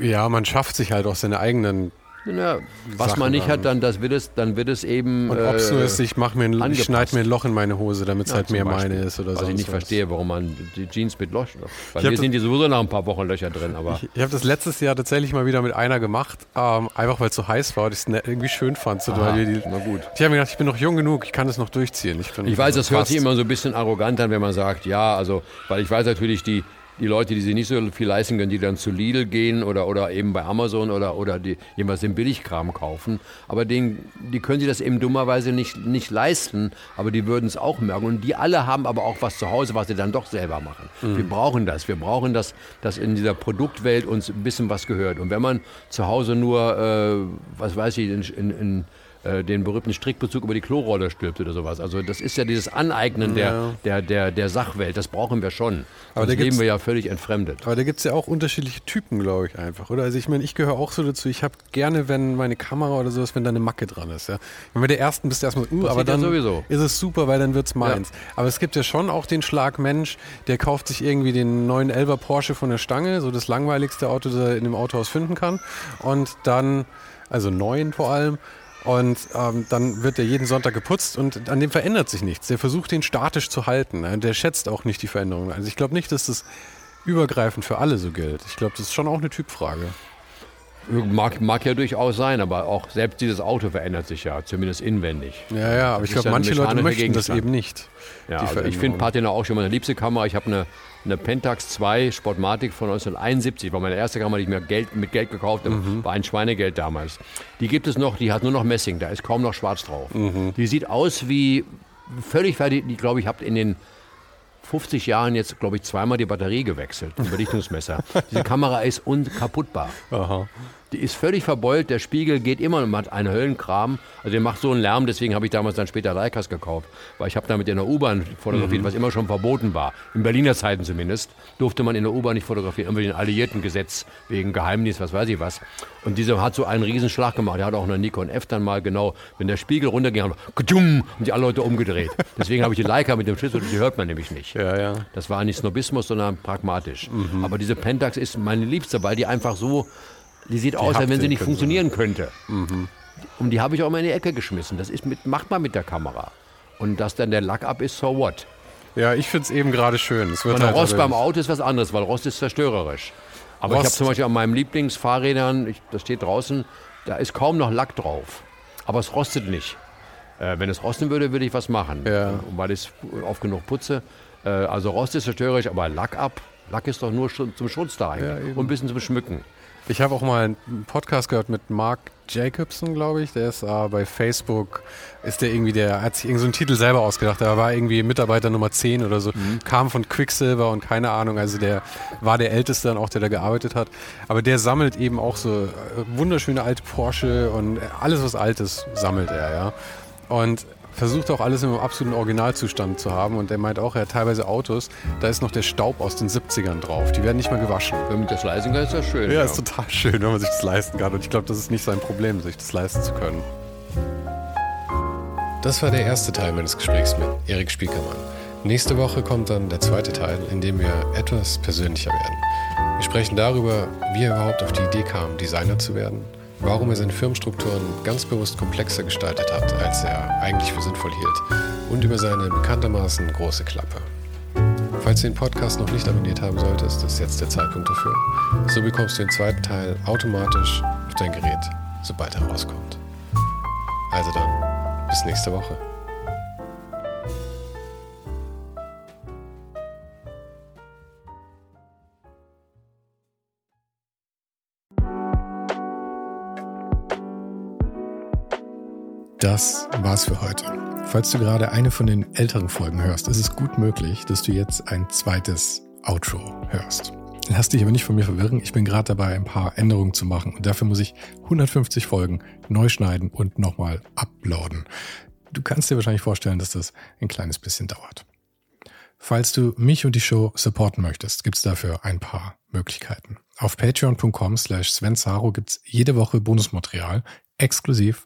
Ja, man schafft sich halt auch seine eigenen. Na, was Sachen man nicht hat, dann, das wird es, dann wird es eben. Und ob es nur äh, ist, ich, mir ein, ich schneide mir ein Loch in meine Hose, damit es ja, halt mehr Beispiel. meine ist oder Was sonst ich nicht was. verstehe, warum man die Jeans mit Loch. Bei mir sind die sowieso nach ein paar Wochen Löcher drin, aber. Ich habe das letztes Jahr tatsächlich mal wieder mit einer gemacht, ähm, einfach weil es so heiß war und ich es ne- irgendwie schön fand. So, Aha, die, na gut. Ich habe mir gedacht, ich bin noch jung genug, ich kann das noch durchziehen. Ich, Ich weiß, das hört fast- sich immer so ein bisschen arrogant an, wenn man sagt, ja, also, weil ich weiß natürlich, die, die Leute, die sich nicht so viel leisten können, die dann zu Lidl gehen oder, oder eben bei Amazon oder, oder die jemals den Billigkram kaufen, aber den, die können sich das eben dummerweise nicht, nicht leisten, aber die würden es auch merken. Und die alle haben aber auch was zu Hause, was sie dann doch selber machen. Wir brauchen das. Wir brauchen das, dass in dieser Produktwelt uns ein bisschen was gehört. Und wenn man zu Hause nur, äh, was weiß ich, in, in, in äh, den berühmten Strickbezug über die Klorolle stülpt oder sowas. Also das ist ja dieses Aneignen der, der, der, der Sachwelt, das brauchen wir schon. Aber Aber da leben wir ja völlig entfremdet. Aber da gibt es ja auch unterschiedliche Typen, glaube ich, einfach, oder? Also ich meine, ich gehöre auch so dazu. Ich habe gerne, wenn meine Kamera oder sowas, wenn da eine Macke dran ist. Ja? Wenn bei der ersten bist du erstmal, uh, aber ja dann sowieso. ist es super, weil dann wird's meins. Aber es gibt ja schon auch den Schlag Mensch, der kauft sich irgendwie den neuen Elber Porsche von der Stange, so das langweiligste Auto, das er in dem Autohaus finden kann. Und dann, also neun vor allem, und ähm, dann wird der jeden Sonntag geputzt und an dem verändert sich nichts. Der versucht, den statisch zu halten. ne? Der schätzt auch nicht die Veränderungen. Also ich glaube nicht, dass das übergreifend für alle so gilt. Ich glaube, das ist schon auch eine Typfrage. Mag, mag ja durchaus sein, aber auch selbst dieses Auto verändert sich ja, zumindest inwendig. Ja, ja, aber Das ich glaube, manche Leute möchten das Gegenstand. eben nicht. Ja, also ich finde. Patina auch schon meine liebste Kamera. Ich habe eine, eine Pentax 2 Sportmatic von 1971, war meine erste Kamera, die ich mir Geld, mit Geld gekauft habe. Mhm. War ein Schweinegeld damals. Die gibt es noch, die hat nur noch Messing, da ist kaum noch schwarz drauf. Mhm. Die sieht aus wie völlig fertig. Die, glaube ich, habt in den 50 Jahren jetzt, glaube ich, zweimal die Batterie gewechselt, ein Belichtungsmesser. Diese Kamera ist unkaputtbar. Aha. Die ist völlig verbeult, der Spiegel geht immer und hat einen Höllenkram. Also der macht so einen Lärm, deswegen habe ich damals dann später Leicas gekauft. Weil ich habe damit in der U-Bahn fotografiert, mhm. was immer schon verboten war. In Berliner Zeiten zumindest durfte man in der U-Bahn nicht fotografieren, irgendwie den Alliierten-Gesetz wegen Geheimdienst, was weiß ich was. Und dieser hat so einen Riesenschlag gemacht. Der hat auch eine Nikon F dann mal genau, wenn der Spiegel runterging, haben und die alle Leute umgedreht. Deswegen habe ich die Leica mit dem Schlüssel, die hört man nämlich nicht. Ja, ja. Das war nicht Snobismus, sondern pragmatisch. Mhm. Aber diese Pentax ist meine Liebste, weil die einfach so die sieht die aus, als wenn sie nicht funktionieren könnte. Mhm. Und die habe ich auch mal in die Ecke geschmissen. Das ist mit, macht man mit der Kamera. Und dass dann der Lack ab ist, so what? Ja, ich finde es eben gerade schön. Es wird halt Rost beim Auto ist was anderes, weil Rost ist zerstörerisch. Aber Rost. ich habe zum Beispiel an meinen Lieblingsfahrrädern, ich, das steht draußen, da ist kaum noch Lack drauf. Aber es rostet nicht. Äh, wenn es rosten würde, würde ich was machen. Ja. Weil ich es oft genug putze. Äh, also Rost ist zerstörerisch, aber Lack ab. Lack ist doch nur zum Schutz da eigentlich. Ja, und ein bisschen zum Schmücken. Ich habe auch mal einen Podcast gehört mit Mark Jacobson, glaube ich. Der ist äh, bei Facebook, ist der irgendwie, der hat sich irgendeinen so Titel selber ausgedacht. Der war irgendwie Mitarbeiter Nummer 10 oder so, mhm. kam von Quicksilver und keine Ahnung. Also der war der Älteste dann auch, der da gearbeitet hat. Aber der sammelt eben auch so äh, wunderschöne alte Porsche und alles, was Altes sammelt er, ja. Und versucht auch alles im absoluten Originalzustand zu haben. Und er meint auch, er hat teilweise Autos, da ist noch der Staub aus den 70ern drauf. Die werden nicht mehr gewaschen. Wenn man das leisten kann, ist das schön. Ja, ja, ist total schön, wenn man sich das leisten kann. Und ich glaube, das ist nicht sein Problem, sich das leisten zu können. Das war der erste Teil meines Gesprächs mit Erik Spiekermann. Nächste Woche kommt dann der zweite Teil, in dem wir etwas persönlicher werden. Wir sprechen darüber, wie er überhaupt auf die Idee kam, Designer zu werden, warum er seine Firmenstrukturen ganz bewusst komplexer gestaltet hat, als er eigentlich für sinnvoll hielt und über seine bekanntermaßen große Klappe. Falls du den Podcast noch nicht abonniert haben solltest, ist jetzt der Zeitpunkt dafür. So bekommst du den zweiten Teil automatisch auf dein Gerät, sobald er rauskommt. Also dann, bis nächste Woche. Das war's für heute. Falls du gerade eine von den älteren Folgen hörst, ist es gut möglich, dass du jetzt ein zweites Outro hörst. Lass dich aber nicht von mir verwirren. Ich bin gerade dabei, ein paar Änderungen zu machen und dafür muss ich 150 Folgen neu schneiden und nochmal uploaden. Du kannst dir wahrscheinlich vorstellen, dass das ein kleines bisschen dauert. Falls du mich und die Show supporten möchtest, gibt's dafür ein paar Möglichkeiten. Auf patreon.com slash svensaro gibt's jede Woche Bonusmaterial exklusiv